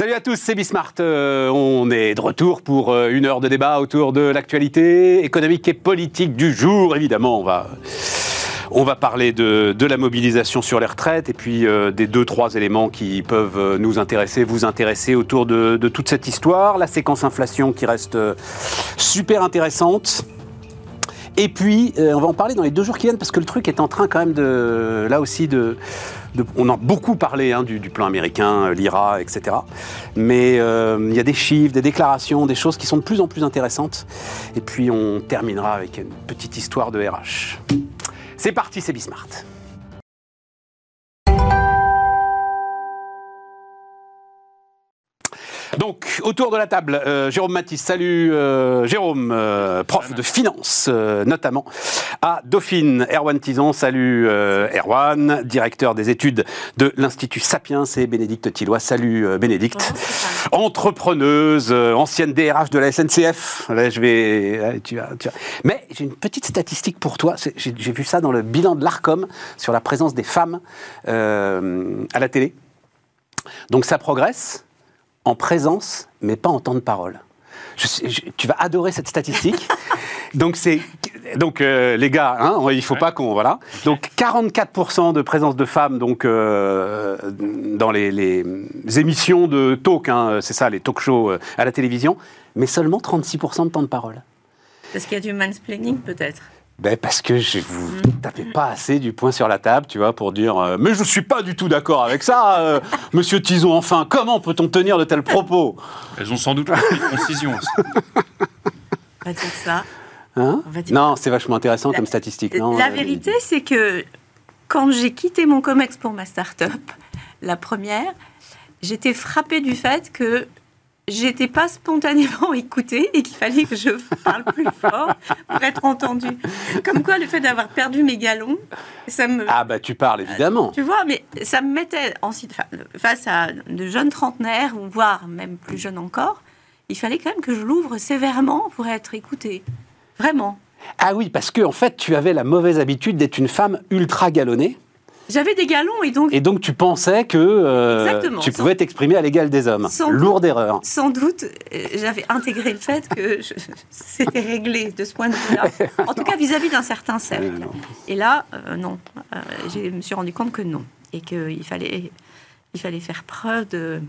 Salut à tous, c'est Bismart. Euh, on est de retour pour euh, une heure de débat autour de l'actualité économique et politique du jour. Évidemment, on va, on va parler de, de la mobilisation sur les retraites et puis euh, des deux, trois éléments qui peuvent nous intéresser, vous intéresser autour de, de toute cette histoire. La séquence inflation qui reste super intéressante. Et puis, on va en parler dans les deux jours qui viennent parce que le truc est en train quand même de, là aussi, de, on a beaucoup parlé hein, du, du plan américain, euh, l'IRA, etc. Mais euh, il y a des chiffres, des déclarations, des choses qui sont de plus en plus intéressantes. Et puis, on terminera avec une petite histoire de RH. C'est parti, c'est Bismart. Donc, autour de la table, euh, Jérôme Matisse. Salut euh, Jérôme, euh, prof de finance euh, notamment à Dauphine. Erwan Tison, salut euh, Erwan, directeur des études de l'Institut Sapiens et Bénédicte Tillois. Salut euh, Bénédicte. Entrepreneuse, euh, ancienne DRH de la SNCF. Là, je vais, tu vas- tu vas- Mais j'ai une petite statistique pour toi. J'ai j'ai vu ça dans le bilan de l'Arcom sur la présence des femmes euh, à la télé. Donc ça progresse en présence, mais pas en temps de parole. Je sais- je- tu vas adorer cette statistique. donc c'est donc euh, les gars, hein, il faut pas qu'on voilà. Donc 44% de présence de femmes donc euh, dans les, les émissions de talk, hein, c'est ça, les talk shows euh, à la télévision, mais seulement 36% de temps de parole. Parce qu'il y a du mansplaining peut-être. Ben parce que je vous tapez pas assez du poing sur la table, tu vois, pour dire euh, mais je suis pas du tout d'accord avec ça, euh, Monsieur Tison. Enfin, comment peut-on tenir de tels propos? Elles ont sans doute de concision aussi. On va dire ça. Hein? On va dire- Non, c'est vachement intéressant La- comme statistique. Non? la Euh, vérité, c'est que quand j'ai quitté mon COMEX pour ma start-up, la première, j'étais frappée du fait que j'étais pas spontanément écoutée et qu'il fallait que je parle plus fort pour être entendue. Comme quoi, le fait d'avoir perdu mes galons, ça me... Ah bah tu parles évidemment. Tu vois, mais ça me mettait en face à de jeunes trentenaires, ou voire même plus jeunes encore. Il fallait quand même que je l'ouvre sévèrement pour être écoutée. Vraiment. Ah oui, parce que en fait, tu avais la mauvaise habitude d'être une femme ultra galonnée, J'avais des galons et donc, et donc tu pensais que euh, tu Sans- pouvais t'exprimer à l'égal des hommes. Sans- Lourde erreur. sans doute, euh, j'avais intégré le fait que je- c'était réglé de ce point de vue-là. En tout cas, vis-à-vis d'un certain cercle. Et là, euh, non. Je me suis rendu compte que non. Et qu'il fallait, il fallait faire preuve de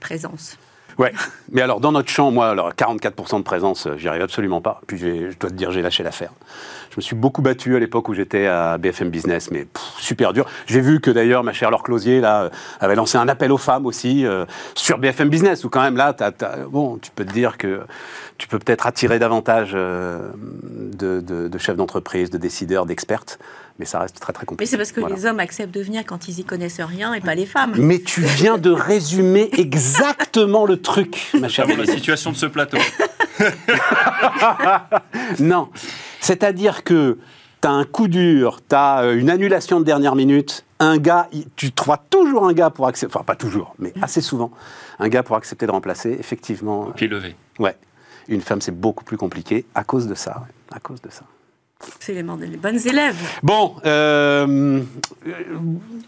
présence. Ouais, mais alors dans notre champ, moi, alors 44% de présence, euh, j'y arrive absolument pas. Puis je dois te dire, j'ai lâché l'affaire. Je me suis beaucoup battu à l'époque où j'étais à BFM Business, mais pff, super dur. J'ai vu que d'ailleurs ma chère Laure Closier là euh, avait lancé un appel aux femmes aussi euh, sur BFM Business, où quand même là, t'as- t'as- bon, tu peux te dire que tu peux peut-être attirer davantage euh, de, de- de chefs d'entreprise, de décideurs, d'expertes, mais ça reste très très Mais compliqué. c'est parce que Voilà. les hommes acceptent de venir quand ils y connaissent rien et pas les femmes. Mais tu viens de résumer exactement le truc, ma chère Dans la situation de ce plateau. Non. C'est-à-dire que tu as un coup dur, tu as une annulation de dernière minute, un gars, tu trouves toujours un gars pour accepter, enfin pas toujours, mais assez souvent, un gars pour accepter de remplacer. Effectivement, Pied levé. ouais. Une femme, c'est beaucoup plus compliqué à cause de ça. ouais, à cause de ça. C'est les, les bonnes élèves. Bon, euh,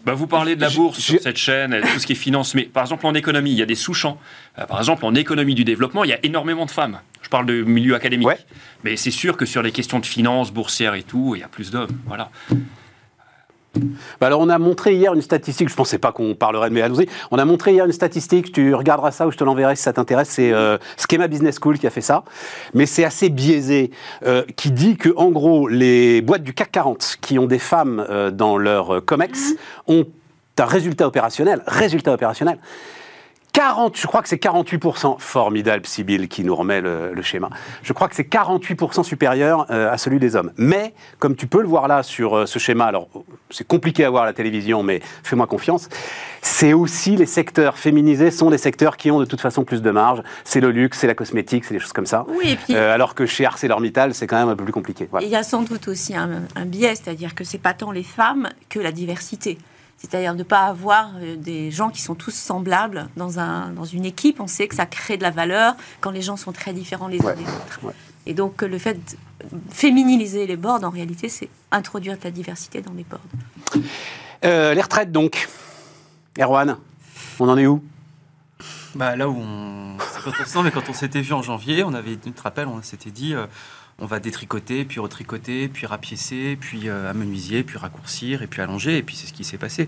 Bah, vous parlez de la bourse je- sur cette chaîne, tout ce qui est finance, mais par exemple en économie, il y a des sous-champs. Euh, par exemple, en économie du développement, il y a énormément de femmes. Je parle de milieu académique. Ouais. Mais c'est sûr que sur les questions de finance, boursières et tout, il y a plus d'hommes. Voilà. Bah alors on a montré hier une statistique, je pensais pas qu'on parlerait de mais allons-y. On a montré hier une statistique, tu regarderas ça ou je te l'enverrai si ça t'intéresse, c'est euh, Schema Business School qui a fait ça, mais c'est assez biaisé, euh, qui dit que en gros les boîtes du CAC 40 qui ont des femmes euh, dans leur euh, COMEX ont un résultat opérationnel, résultat opérationnel. 40, je crois que c'est 48%, formidable Sibyl qui nous remet le, le schéma, je crois que c'est 48% supérieur euh, à celui des hommes. Mais, comme tu peux le voir là sur euh, ce schéma, alors c'est compliqué à voir à la télévision, mais fais-moi confiance, c'est aussi les secteurs féminisés sont les secteurs qui ont de toute façon plus de marge. C'est le luxe, c'est la cosmétique, c'est des choses comme ça. Oui, et puis Euh, alors que chez ArcelorMittal, c'est quand même un peu plus compliqué. Voilà. il y a sans doute aussi un, un biais, c'est-à-dire que c'est pas tant les femmes que la diversité. C'est-à-dire de ne pas avoir euh, des gens qui sont tous semblables dans, un, dans une équipe. On sait que ça crée de la valeur quand les gens sont très différents les uns Ouais, des autres. ouais. Et donc le fait de féminiser les boards, en réalité, c'est introduire de la diversité dans les boards. Euh, les retraites donc. Erwan, on en est où? Bah, Là où on. Quand on, mais quand on s'était vu en janvier, on avait, tu te rappelles, on s'était dit. euh, on va détricoter, puis retricoter, puis rapiécer, puis euh, amenuisier, puis raccourcir, et puis allonger, et puis c'est ce qui s'est passé.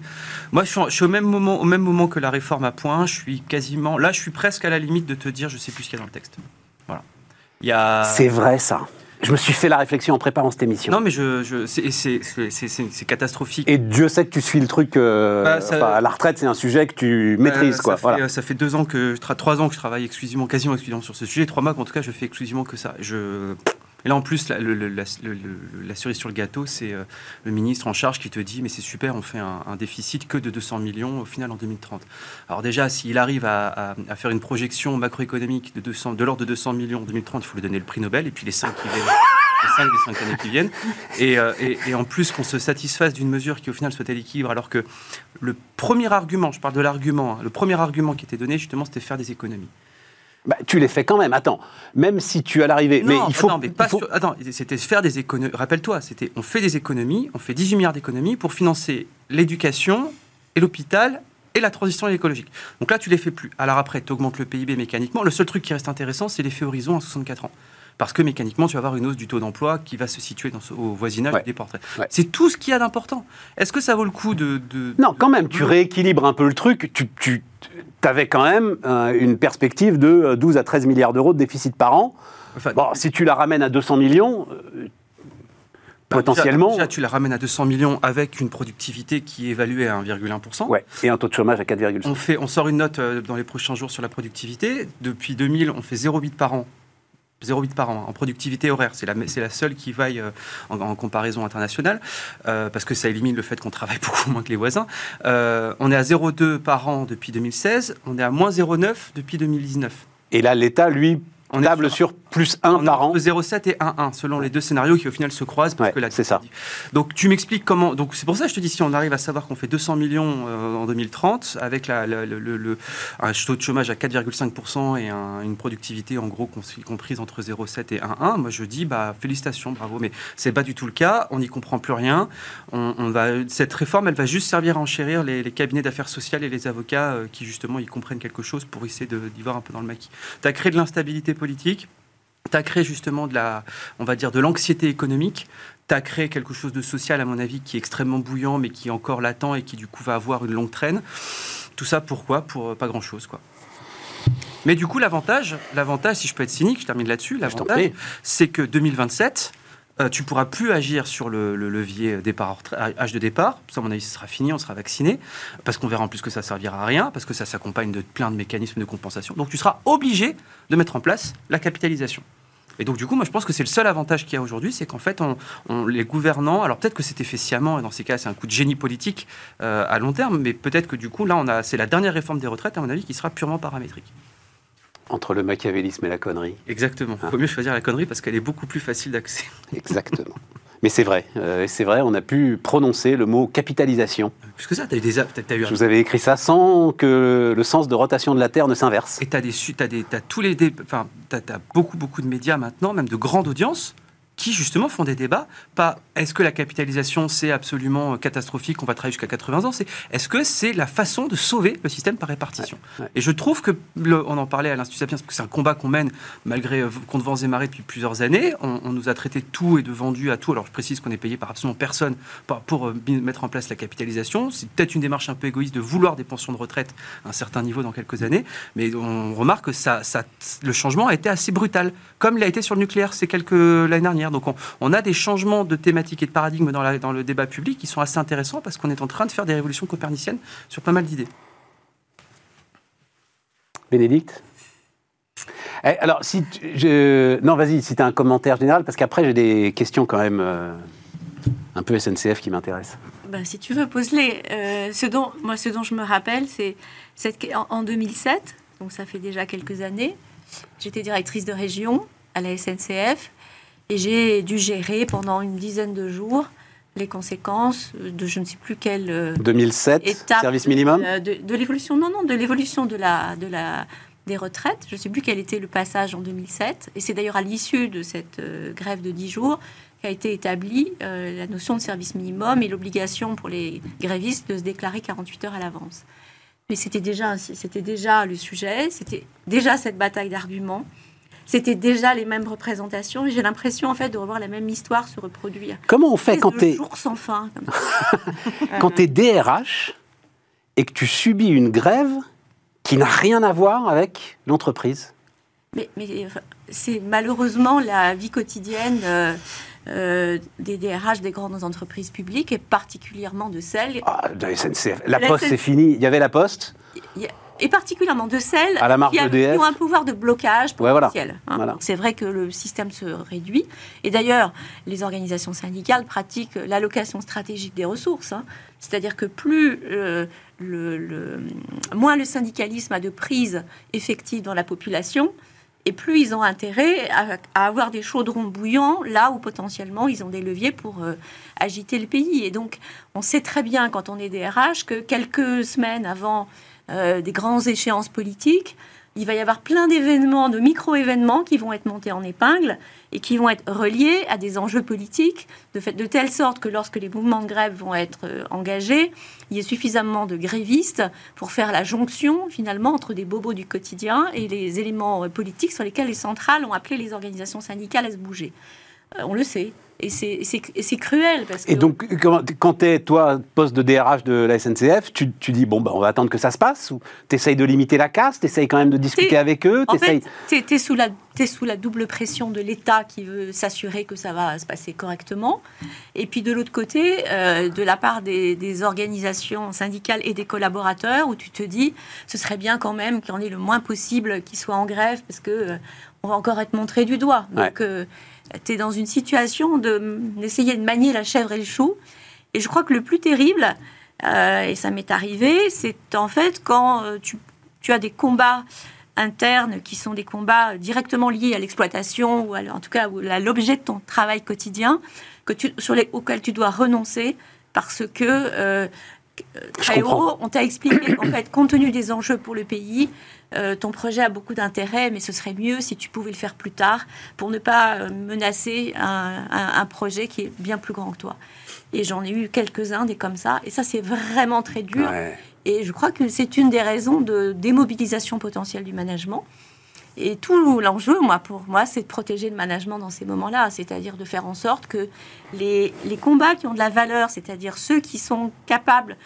Moi, je suis, en- je suis au, même moment, au même moment que la réforme à point, je suis quasiment... Là, je suis presque à la limite de te dire, je sais plus ce qu'il y a dans le texte. Voilà. Il y a... C'est vrai, ça. Je me suis fait la réflexion en préparant cette émission. Non, mais je, je, c'est- c'est c'est- c'est- c'est- c'est catastrophique. Et Dieu sait que tu suis le truc. euh, Bah, ça- enfin, la retraite, c'est un sujet que tu maîtrises, Euh, quoi. Ça, Voilà. fait, ça fait deux ans que trois ans que je travaille exclusivement, quasiment exclusivement sur ce sujet. Trois mois qu'en tout cas je fais exclusivement que ça. Je et là en plus la, cerise sur le gâteau, c'est euh, le ministre en charge qui te dit mais c'est super, on fait un, déficit que de 200 millions au final en 2030. Alors déjà s'il arrive à, faire une projection macroéconomique de 200 de l'ordre de 200 millions en 2030, il faut lui donner le prix Nobel et puis les cinq qui viennent. Les des cinq années qui viennent. Et, euh, et en plus qu'on se satisfasse d'une mesure qui au final soit à l'équilibre, alors que le premier argument, je parle de l'argument, hein, le premier argument qui était donné justement, c'était faire des économies. Bah, tu les fais quand même. Attends, même si tu as l'arrivée. Mais il faut. non, mais pas faut- sur- attends, c'était faire des économies. Rappelle-toi, c'était on fait des économies, on fait 18 milliards d'économies pour financer l'éducation et l'hôpital et la transition écologique. Donc là, tu les fais plus. Alors après, tu augmentes le PIB mécaniquement. Le seul truc qui reste intéressant, c'est l'effet horizon à 64 ans. Parce que mécaniquement, tu vas avoir une hausse du taux d'emploi qui va se situer dans ce- au voisinage Ouais. des portraits. Ouais. C'est tout ce qu'il y a d'important. Est-ce que ça vaut le coup de... de- Non, quand même, tu rééquilibres un peu le truc. Tu, tu avais quand même euh, une perspective de euh, 12 à 13 milliards d'euros de déficit par an. Enfin, Bon, si tu la ramènes à 200 millions, euh, Bah, potentiellement. Déjà, déjà, tu la ramènes à 200 millions avec une productivité qui est évaluée à 1,1%. Ouais, et un taux de chômage à 4,5. On, fait, on sort une note euh, dans les prochains jours sur la productivité. Depuis 2000, on fait 0,8 par an. 0,8 par an en productivité horaire. C'est la, c'est la seule qui vaille euh, en, en comparaison internationale, euh, parce que ça élimine le fait qu'on travaille beaucoup moins que les voisins. Euh, on est à 0,2 par an depuis 2016, on est à moins 0,9 depuis 2019. Et là, l'État, lui, On est table sur plus 1 on est par an. entre 0,7 et 1,1 selon les deux scénarios qui au final se croisent. Parce Ouais, que la- c'est ça. Donc tu m'expliques comment. Donc c'est pour ça que je te dis si on arrive à savoir qu'on fait 200 millions euh, en 2030 avec la, la- le, le- le- un taux de chômage à 4,5% et un- une productivité en gros comprise entre 0,7 et 1,1, moi je dis bah félicitations, bravo. Mais c'est pas du tout le cas. On n'y comprend plus rien. On, on va cette réforme, elle va juste servir à enchérir les, les cabinets d'affaires sociales et les avocats euh, qui justement y comprennent quelque chose pour essayer d'y voir un peu dans le maquis. Tu as créé de l'instabilité politique. Tu as créé justement de la, on va dire, de l'anxiété économique. Tu as créé quelque chose de social, à mon avis, qui est extrêmement bouillant, mais qui est encore latent et qui, du coup, va avoir une longue traîne. Tout ça, pourquoi? Pour euh, pas grand-chose, quoi. Mais du coup, l'avantage, l'avantage, si je peux être cynique, je termine là-dessus, l'avantage, c'est que 2027, euh, tu pourras plus agir sur le, le levier départ, âge de départ. Ça, à mon avis, ce sera fini, on sera vacciné, parce qu'on verra en plus que ça servira à rien, parce que ça s'accompagne de plein de mécanismes de compensation. Donc, tu seras obligé de mettre en place la capitalisation. Et donc, du coup, moi, je pense que c'est le seul avantage qu'il y a aujourd'hui, c'est qu'en fait, les gouvernants, alors peut-être que c'était fait sciemment, et dans ces cas, c'est un coup de génie politique euh, à long terme, mais peut-être que du coup, là, c'est la dernière réforme des retraites, à mon avis, qui sera purement paramétrique. Entre le machiavélisme et la connerie. Exactement. Il vaut mieux choisir la connerie parce qu'elle est beaucoup plus facile d'accès. Exactement. Mais c'est vrai, euh, c'est vrai, on a pu prononcer le mot capitalisation. Plus que ça, tu as eu des. a- t'as- t'as eu un- Je vous avais écrit ça sans que le sens de rotation de la Terre ne s'inverse. Et tu as, des, su- t'as des, t'as tous les enfin, t'as beaucoup, beaucoup de médias maintenant, même de grandes audiences, qui justement font des débats. Pas est-ce que la capitalisation c'est absolument catastrophique, on va travailler jusqu'à 80 ans, c'est est-ce que c'est la façon de sauver le système par répartition Ouais. Et je trouve que, le- on en parlait à l'Institut Sapiens, parce que c'est un combat qu'on mène malgré euh, contre vents et marées depuis plusieurs années. On, on nous a traité tout et de vendu à tout. Alors je précise qu'on est payé par absolument personne pour, pour, euh, mettre en place la capitalisation. C'est peut-être une démarche un peu égoïste de vouloir des pensions de retraite à un certain niveau dans quelques années, mais on remarque que ça, ça, le changement a été assez brutal, comme il a été sur le nucléaire c'est quelques l'année dernière. Donc on, on a des changements de thématiques et de paradigme dans, la- dans le débat public qui sont assez intéressants parce qu'on est en train de faire des révolutions coperniciennes sur pas mal d'idées. Bénédicte? Eh, Alors, si tu- je... Non, vas-y, si tu as un commentaire général, parce qu'après, j'ai des questions quand même euh, un peu SNCF qui m'intéressent. Bah, si tu veux, pose-les. Euh, ce dont, moi, ce dont je me rappelle, c'est cette- en, en 2007, donc ça fait déjà quelques années, j'étais directrice de région à la SNCF et j'ai dû gérer pendant une dizaine de jours les conséquences de je ne sais plus quelle euh, 2007, étape service minimum euh, de, de l'évolution. Non non de l'évolution de la de la des retraites. Je ne sais plus quel était le passage en 2007 et c'est d'ailleurs à l'issue de cette euh, grève de 10 jours qu'a été établie euh, la notion de service minimum et l'obligation pour les grévistes de se déclarer 48 heures à l'avance. Mais c'était déjà, c'était déjà le sujet, c'était déjà cette bataille d'arguments, c'était déjà les mêmes représentations. J'ai l'impression en fait de revoir la même histoire se reproduire. Comment on fait quand tu es jour sans fin quand tu es DRH et que tu subis une grève qui n'a rien à voir avec l'entreprise Mais, mais enfin, c'est malheureusement la vie quotidienne euh, euh, des DRH des grandes entreprises publiques et particulièrement de celles ah, de la SNCF. La La Poste, SNCF. c'est fini. Il y avait la Poste. Et particulièrement de celles À la qui, a- qui ont un pouvoir de blocage Ouais, voilà. potentiel. hein. Voilà. C'est vrai que le système se réduit. Et d'ailleurs, les organisations syndicales pratiquent l'allocation stratégique des ressources. hein. C'est-à-dire que plus euh, le, le- moins le syndicalisme a de prise effective dans la population, et plus ils ont intérêt à, à avoir des chaudrons bouillants là où potentiellement ils ont des leviers pour euh, agiter le pays. Et donc, on sait très bien quand on est DRH que quelques semaines avant euh, des grandes échéances politiques, il va y avoir plein d'événements, de micro-événements qui vont être montés en épingle et qui vont être reliés à des enjeux politiques, de, de telle sorte que lorsque les mouvements de grève vont être euh, engagés, il y ait suffisamment de grévistes pour faire la jonction finalement entre des bobos du quotidien et les éléments euh, politiques sur lesquels les centrales ont appelé les organisations syndicales à se bouger. Euh, on le sait. Et c'est- cruel parce que... Et donc, quand, quand tu es, toi, poste de DRH de la SNCF, tu, tu dis, bon, bah, on va attendre que ça se passe Ou tu essayes de limiter la casse Tu essayes quand même de discuter avec eux En fait, tu es, sous la, t'es sous la double pression de l'État qui veut s'assurer que ça va se passer correctement. Et puis de l'autre côté, euh, de la part des, des organisations syndicales et des collaborateurs, où tu te dis, ce serait bien quand même qu'il y en ait le moins possible qui soient en grève, parce que euh, on va encore être montré du doigt. Donc, tu es dans une situation de- d'essayer de manier la chèvre et le chou. Et je crois que le plus terrible, euh, et ça m'est arrivé, c'est en fait quand euh, tu, tu as des combats internes qui sont des combats directement liés à l'exploitation ou à, en tout cas à l'objet de ton travail quotidien que tu, sur les, auquel tu dois renoncer parce que euh, très haut, on t'a expliqué qu'en fait, compte tenu des enjeux pour le pays, euh, ton projet a beaucoup d'intérêt, mais ce serait mieux si tu pouvais le faire plus tard pour ne pas euh, menacer un, un- un projet qui est bien plus grand que toi. Et j'en ai eu quelques-uns des comme ça, et ça c'est vraiment très dur. Ouais. Et je crois que c'est une des raisons de démobilisation potentielle du management. Et tout l'enjeu, moi, pour moi, c'est de protéger le management dans ces moments-là, c'est-à-dire de faire en sorte que les, les combats qui ont de la valeur, c'est-à-dire ceux qui sont capables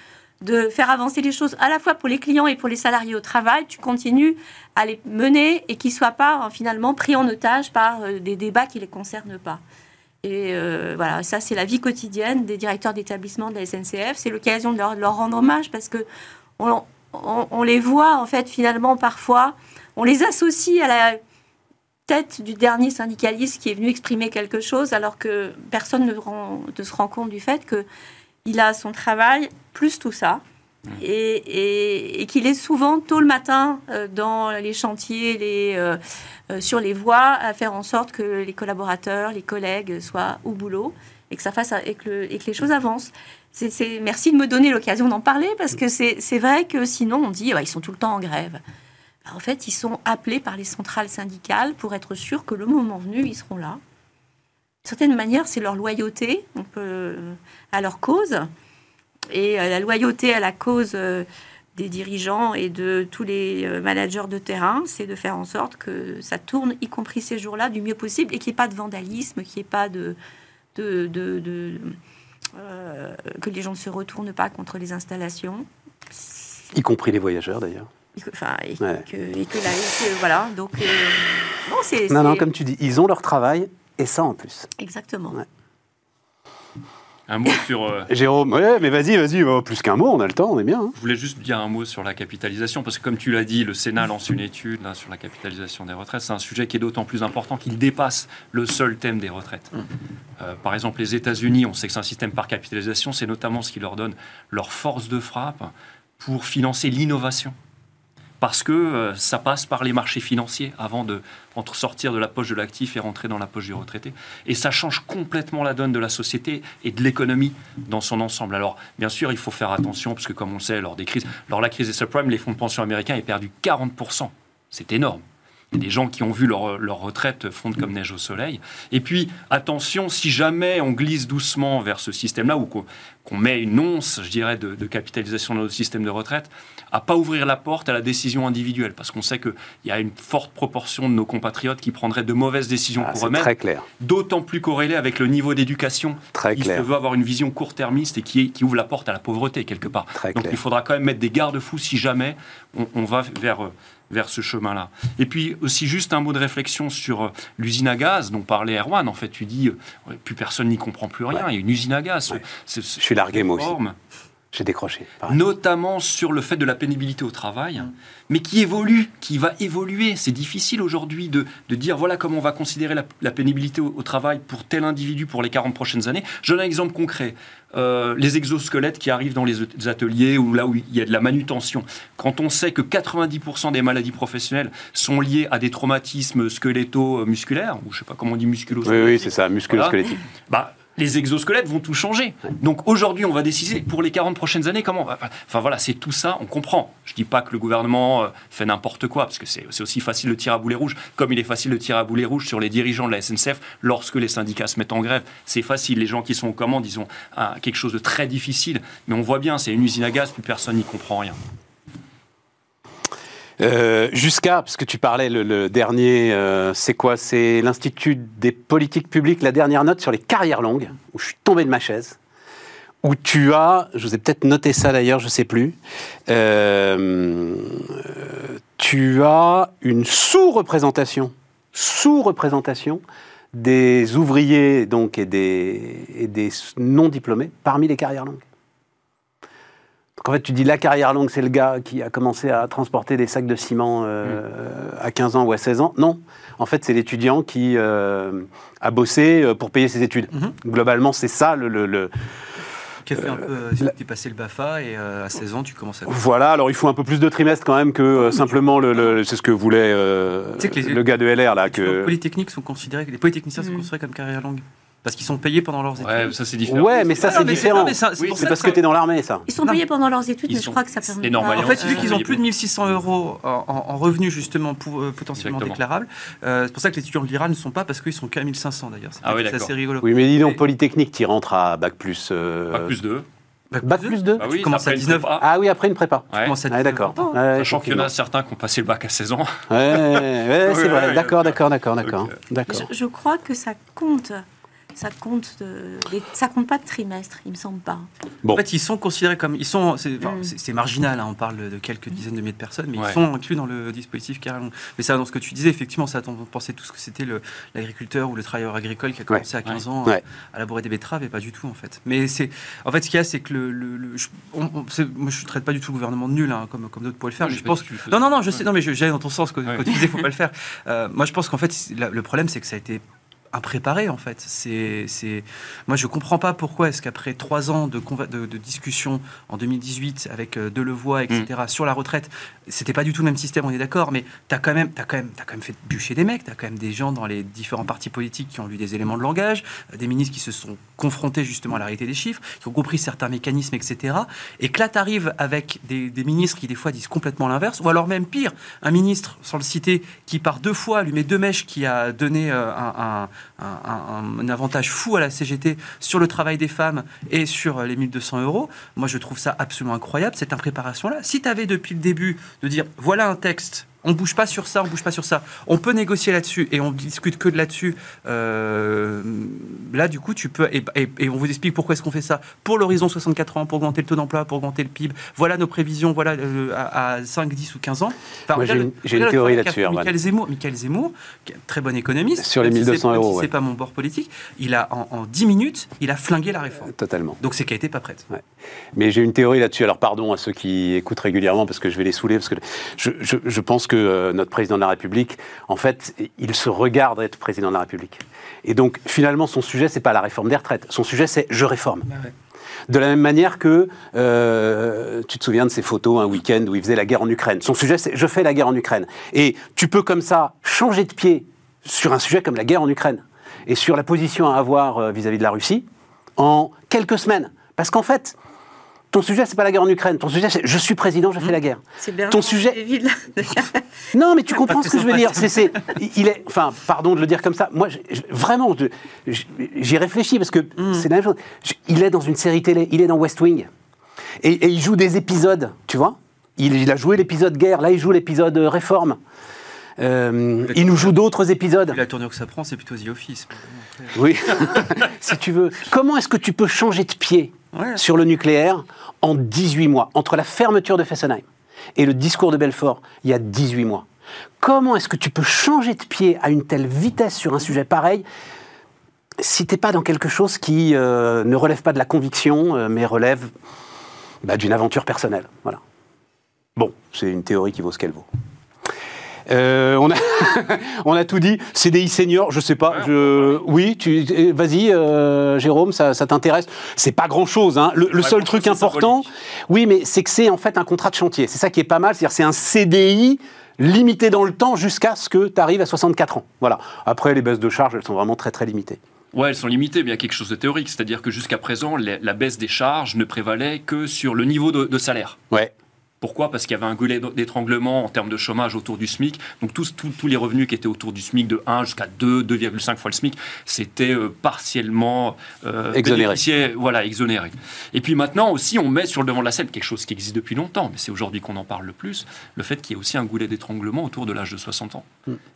de faire avancer les choses à la fois pour les clients et pour les salariés au travail, tu continues à les mener et qu'ils ne soient pas euh, finalement pris en otage par euh, des débats qui ne les concernent pas. Et euh, voilà, ça c'est la vie quotidienne des directeurs d'établissement de la SNCF. C'est l'occasion de leur, rendre hommage parce que on, les voit en fait finalement parfois, on les associe à la tête du dernier syndicaliste qui est venu exprimer quelque chose alors que personne ne se rend compte du fait que il a son travail plus tout ça. Et, et- et qu'il est souvent tôt le matin euh, dans les chantiers, les, euh, euh, sur les voies, à faire en sorte que les collaborateurs, les collègues soient au boulot et que ça fasse et que, le- et que les choses avancent. C'est, merci de me donner l'occasion d'en parler parce que c'est, vrai que sinon on dit Ah, ils sont tout le temps en grève. Ben, en fait, ils sont appelés par les centrales syndicales pour être sûrs que le moment venu, ils seront là. Certaine manière, c'est leur loyauté on peut, à leur cause. Et euh, la loyauté à la cause euh, des dirigeants et de tous les euh, managers de terrain, c'est de faire en sorte que ça tourne, y compris ces jours-là, du mieux possible et qu'il n'y ait pas de vandalisme, qu'il n'y ait pas de. de, de- de- euh, que les gens ne se retournent pas contre les installations. Y compris les voyageurs, d'ailleurs. Enfin, et Ouais. que, et que là, et que, voilà, donc. euh, non, c'est. Non, non, comme tu dis, ils ont leur travail, et ça en plus. Exactement. Ouais. Un mot sur. euh, Jérôme, ouais, mais vas-y, vas-y, oh, plus qu'un mot, on a le temps, on est bien. hein. Je voulais juste dire un mot sur la capitalisation, parce que comme tu l'as dit, le Sénat lance une étude là, sur la capitalisation des retraites. C'est un sujet qui est d'autant plus important qu'il dépasse le seul thème des retraites. Euh, par exemple, les États-Unis, on sait que c'est un système par capitalisation, c'est notamment ce qui leur donne leur force de frappe pour financer l'innovation. Parce que euh, ça passe par les marchés financiers avant de sortir de la poche de l'actif et rentrer dans la poche du retraité. Et ça change complètement la donne de la société et de l'économie dans son ensemble. Alors, bien sûr, il faut faire attention, parce que comme on sait, lors des crises, lors de la crise des subprimes, les fonds de pension américains ont perdu 40%. C'est énorme. Il y a des gens qui ont vu leur, retraite fondre comme neige au soleil. Et puis, attention, si jamais on glisse doucement vers ce système-là, ou qu'on qu'on met une once, je dirais, de, de capitalisation dans notre système de retraite, à pas ouvrir la porte à la décision individuelle, parce qu'on sait qu'il y a une forte proportion de nos compatriotes qui prendraient de mauvaises décisions Ah, pour eux-mêmes, très clair. d'autant plus corrélé avec le niveau d'éducation. Très Il clair. veut avoir une vision court-termiste et qui, qui ouvre la porte à la pauvreté quelque part. Très Donc clair. il faudra quand même mettre des garde-fous si jamais on, on va vers, euh, vers ce chemin-là. Et puis aussi juste un mot de réflexion sur euh, l'usine à gaz dont parlait Erwan. En fait, tu dis, euh, plus personne n'y comprend plus rien. Il y a une usine à gaz. Ouais. Je suis largué, moi aussi. J'ai décroché. pareil. notamment sur le fait de la pénibilité au travail, mais qui évolue, qui va évoluer. C'est difficile aujourd'hui de, de dire voilà comment on va considérer la, la pénibilité au, au travail pour tel individu pour les 40 prochaines années. Je donne un exemple concret. Euh, les exosquelettes qui arrivent dans les ateliers ou là où il y a de la manutention. Quand on sait que 90% des maladies professionnelles sont liées à des traumatismes squeletto-musculaires, ou je sais pas comment on dit musculo Oui, oui, c'est ça, musculo-squelettique. bah, les exosquelettes vont tout changer. Donc aujourd'hui, on va décider pour les 40 prochaines années comment va. Enfin voilà, c'est tout ça, on comprend. Je dis pas que le gouvernement euh, fait n'importe quoi, parce que c'est c'est aussi facile de tirer à boulet rouge, comme il est facile de tirer à boulet rouge sur les dirigeants de la SNCF lorsque les syndicats se mettent en grève. C'est facile, les gens qui sont aux commandes, ils ont ah, quelque chose de très difficile. Mais on voit bien, c'est une usine à gaz, plus personne n'y comprend rien. Euh, Jusqu'à, parce que tu parlais, le, le dernier, euh, c'est quoi? C'est l'Institut des politiques publiques, la dernière note sur les carrières longues, où je suis tombé de ma chaise, où tu as, je vous ai peut-être noté ça d'ailleurs, je ne sais plus, euh, tu as une sous-représentation, sous-représentation des ouvriers donc, et des, et des non-diplômés parmi les carrières longues. Donc en fait, tu dis la carrière longue, c'est le gars qui a commencé à transporter des sacs de ciment euh, à 15 ans ou à 16 ans. Non, en fait, c'est l'étudiant qui euh, a bossé euh, pour payer ses études. Mhm. Globalement, c'est ça le, le- le- Qui a fait un peu. euh, la- Tu es passé le BAFA et euh, à 16 ans, tu commences à. Voilà, alors il faut un peu plus de trimestres quand même que euh, simplement le, le- c'est ce que voulait euh, Tu sais que les- le gars de LR là Les que polytechniques sont considérés, les polytechniciens sont Mm. considérés comme carrière longue. Parce qu'ils sont payés pendant leurs études. Ouais, ça c'est différent. Ouais, mais ça Ah, c'est différent. c'est parce que tu es dans l'armée ça. Ils sont payés pendant leurs études, mais je crois que ça permet En fait, vu qu'ils ont plus de 1600 euros en, en- en revenus justement euh, potentiellement déclarables, euh, c'est pour ça que les étudiants de l'IRA ne sont pas parce qu'ils sont qu'à 1500 d'ailleurs. C'est Ah oui, c'est d'accord. assez rigolo. Oui, mais dis donc Polytechnique, tu rentres à bac plus. euh, Pas plus de. Bac plus 2 Bah oui, commences après à une 19 prépa. Ah oui, après une prépa. Ouais. 19 d'accord. ans Ouais, Sachant qu'il y en a certains qui ont passé le bac à 16 ans. Ouais, ouais, c'est vrai. D'accord, d'accord, d'accord, d'accord. Je, je crois que ça compte. Ça compte, de, des- ça compte pas de trimestre, il me semble pas. Bon. En fait, ils sont considérés comme. Ils sont, c'est, enfin, Mm. marginal, hein, on parle de quelques dizaines de milliers de personnes, mais Ouais. ils sont inclus dans le dispositif carré long. Mais ça, dans ce que tu disais, effectivement, ça, on pensait tous que c'était l'agriculteur ou le travailleur agricole qui a commencé à 15 ans Ouais. à labourer des betteraves, et pas du tout, en fait. Mais c'est. En fait, ce qu'il y a, c'est que le. le- le- je, on- on- moi, je ne traite pas du tout le gouvernement de nul, hein, comme, comme d'autres pourraient le faire, mais je pense fais. Non, non, non, je sais, non, mais je- j'allais dans ton sens quand, Ouais. quand tu disais faut pas le faire. Euh, moi, je pense qu'en fait, la- le problème, c'est que ça a été impréparé en fait. C'est, c'est... Moi, je comprends pas pourquoi est-ce qu'après trois ans de, conva- de, de discussion en 2018 avec euh, Delevoye, etc., sur la retraite, c'était pas du tout le même système, on est d'accord, mais tu as quand même, t'as quand même, t'as quand même fait bûcher des mecs, tu as quand même des gens dans les différents partis politiques qui ont lu des éléments de langage, euh, des ministres qui se sont confrontés justement à la réalité des chiffres, qui ont compris certains mécanismes, etc. Et que là, tu arrives avec des, des ministres qui des fois disent complètement l'inverse, ou alors même pire, un ministre, sans le citer, qui par deux fois lui met deux mèches, qui a donné euh, un, un- un- avantage fou à la CGT sur le travail des femmes et sur euh, les 1200 euros. Moi, je trouve ça absolument incroyable, cette impréparation-là. Si tu avais depuis le début de dire, voilà un texte, on bouge pas sur ça, on bouge pas sur ça, on peut négocier là-dessus et on discute que de là-dessus, euh, là, du coup, tu peux, et, et- et on vous explique pourquoi est-ce qu'on fait ça, pour l'horizon 64 ans, pour augmenter le taux d'emploi, pour augmenter le PIB, voilà nos prévisions, voilà euh, à, à 5, 10 ou 15 ans. Enfin, j'ai une- théorie là-dessus. Michael Zemmour, Michael Zemmour, très bon économiste, Sur les même si c'est- 1200 même si euros, c'est ouais. pas mon bord politique, il a en, en 10 minutes, il a flingué la réforme. Totalement. Donc c'est qu'elle était pas prête. Mais j'ai une théorie là-dessus. Alors pardon à ceux qui écoutent régulièrement parce que je vais les saouler parce que je, je- je pense que euh, notre président de la République, en fait, il se regarde être président de la République. Et donc finalement, son sujet c'est pas la réforme des retraites. Son sujet c'est je réforme. De la même manière que euh, tu te souviens de ces photos un week-end où il faisait la guerre en Ukraine. Son sujet c'est je fais la guerre en Ukraine. Et tu peux comme ça changer de pied sur un sujet comme la guerre en Ukraine et sur la position à avoir euh, vis-à-vis de la Russie en quelques semaines. Parce qu'en fait, ton sujet, c'est pas la guerre en Ukraine. Ton sujet, c'est je suis président, je fais la guerre. C'est Ton sujet-. Non, mais tu comprends ce que je veux dire. C'est, c'est- il est, enfin, pardon de le dire comme ça. Moi, je- je- vraiment, j'y réfléchis parce que c'est la même chose. Je- il est dans une série télé, il est dans West Wing, et, et il joue des épisodes, tu vois. Il, il a joué l'épisode guerre, là, il joue l'épisode euh, réforme. Euh, il nous joue d'autres épisodes. La tournure que ça prend, c'est plutôt The Office. Oui, si tu veux. Comment est-ce que tu peux changer de pied Sur le nucléaire en 18 mois Entre la fermeture de Fessenheim et le discours de Belfort, il y a 18 mois. Comment est-ce que tu peux changer de pied à une telle vitesse sur un sujet pareil si t'es pas dans quelque chose qui euh, ne relève pas de la conviction, euh, mais relève bah, d'une aventure personnelle? Bon, c'est une théorie qui vaut ce qu'elle vaut. Euh, on, a on a tout dit. CDI senior, je sais pas. Je... Oui, tu... eh, vas-y, euh, Jérôme, ça, ça t'intéresse. C'est pas grand-chose. Hein. Le, seul truc important, oui, mais c'est que c'est en fait un contrat de chantier. C'est ça qui est pas mal. C'est-à-dire c'est un CDI limité dans le temps jusqu'à ce que tu arrives à 64 ans. Voilà. Après, les baisses de charges, elles sont vraiment très très limitées. Ouais, elles sont limitées, mais il y a quelque chose de théorique. C'est-à-dire que jusqu'à présent, la, la baisse des charges ne prévalait que sur le niveau de, de salaire. Ouais. Pourquoi? Parce qu'il y avait un goulet d'étranglement en termes de chômage autour du SMIC. Donc tous, tous, tous les revenus qui étaient autour du SMIC de 1 jusqu'à 2, 2,5 fois le SMIC, c'était euh, partiellement euh, Exonéré. Voilà, exonéré. Et puis maintenant aussi, on met sur le devant de la scène quelque chose qui existe depuis longtemps, mais c'est aujourd'hui qu'on en parle le plus, le fait qu'il y ait aussi un goulet d'étranglement autour de l'âge de 60 ans.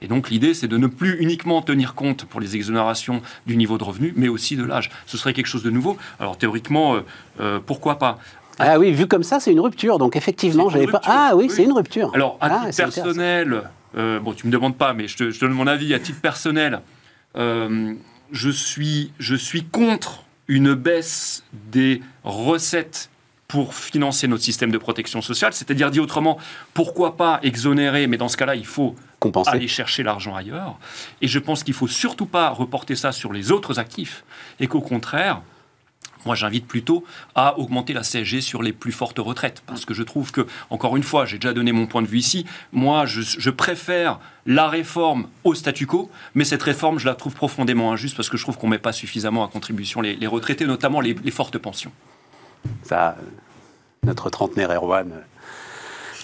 Et donc l'idée, c'est de ne plus uniquement tenir compte pour les exonérations du niveau de revenu, mais aussi de l'âge. Ce serait quelque chose de nouveau. Alors théoriquement, euh, euh, pourquoi pas? Ah oui, vu comme ça, c'est une rupture. Donc effectivement, j'avais pas. Ah oui, oui. c'est une rupture. Alors, à Ah, titre personnel, euh, bon, tu me demandes pas, mais je te, je te donne mon avis. À titre personnel, euh, je, suis, je suis contre une baisse des recettes pour financer notre système de protection sociale. C'est-à-dire, dit autrement, pourquoi pas exonérer, mais dans ce cas-là, il faut Compensé. aller chercher l'argent ailleurs. Et je pense qu'il faut surtout pas reporter ça sur les autres actifs, et qu'au contraire, moi, j'invite plutôt à augmenter la CSG sur les plus fortes retraites. Parce que je trouve que, encore une fois, j'ai déjà donné mon point de vue ici, moi, je, préfère la réforme au statu quo, mais cette réforme, je la trouve profondément injuste parce que je trouve qu'on ne met pas suffisamment à contribution les, les retraités, notamment les, les fortes pensions. Ça, euh, notre trentenaire Erwan.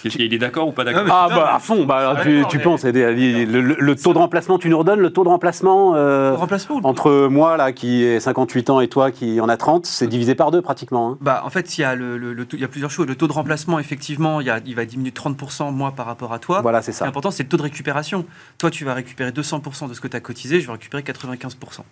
Il est d'accord ou pas d'accord Ah putain, bah à fond, bah, Ah, tu, d'accord, tu mais- penses, le, le- le taux de remplacement, tu nous redonnes le taux de remplacement euh, Le remplacement entre moi là qui ai 58 ans et toi qui en a 30, c'est divisé par deux pratiquement. hein. Bah, en fait, il y, a le, le- le taux- il y a plusieurs choses. Le taux de remplacement, effectivement, il, y a- il va diminuer de 30% moi par rapport à toi. Voilà, c'est ça. important, c'est le taux de récupération. Toi, tu vas récupérer 200% de ce que tu as cotisé, je vais récupérer 95%.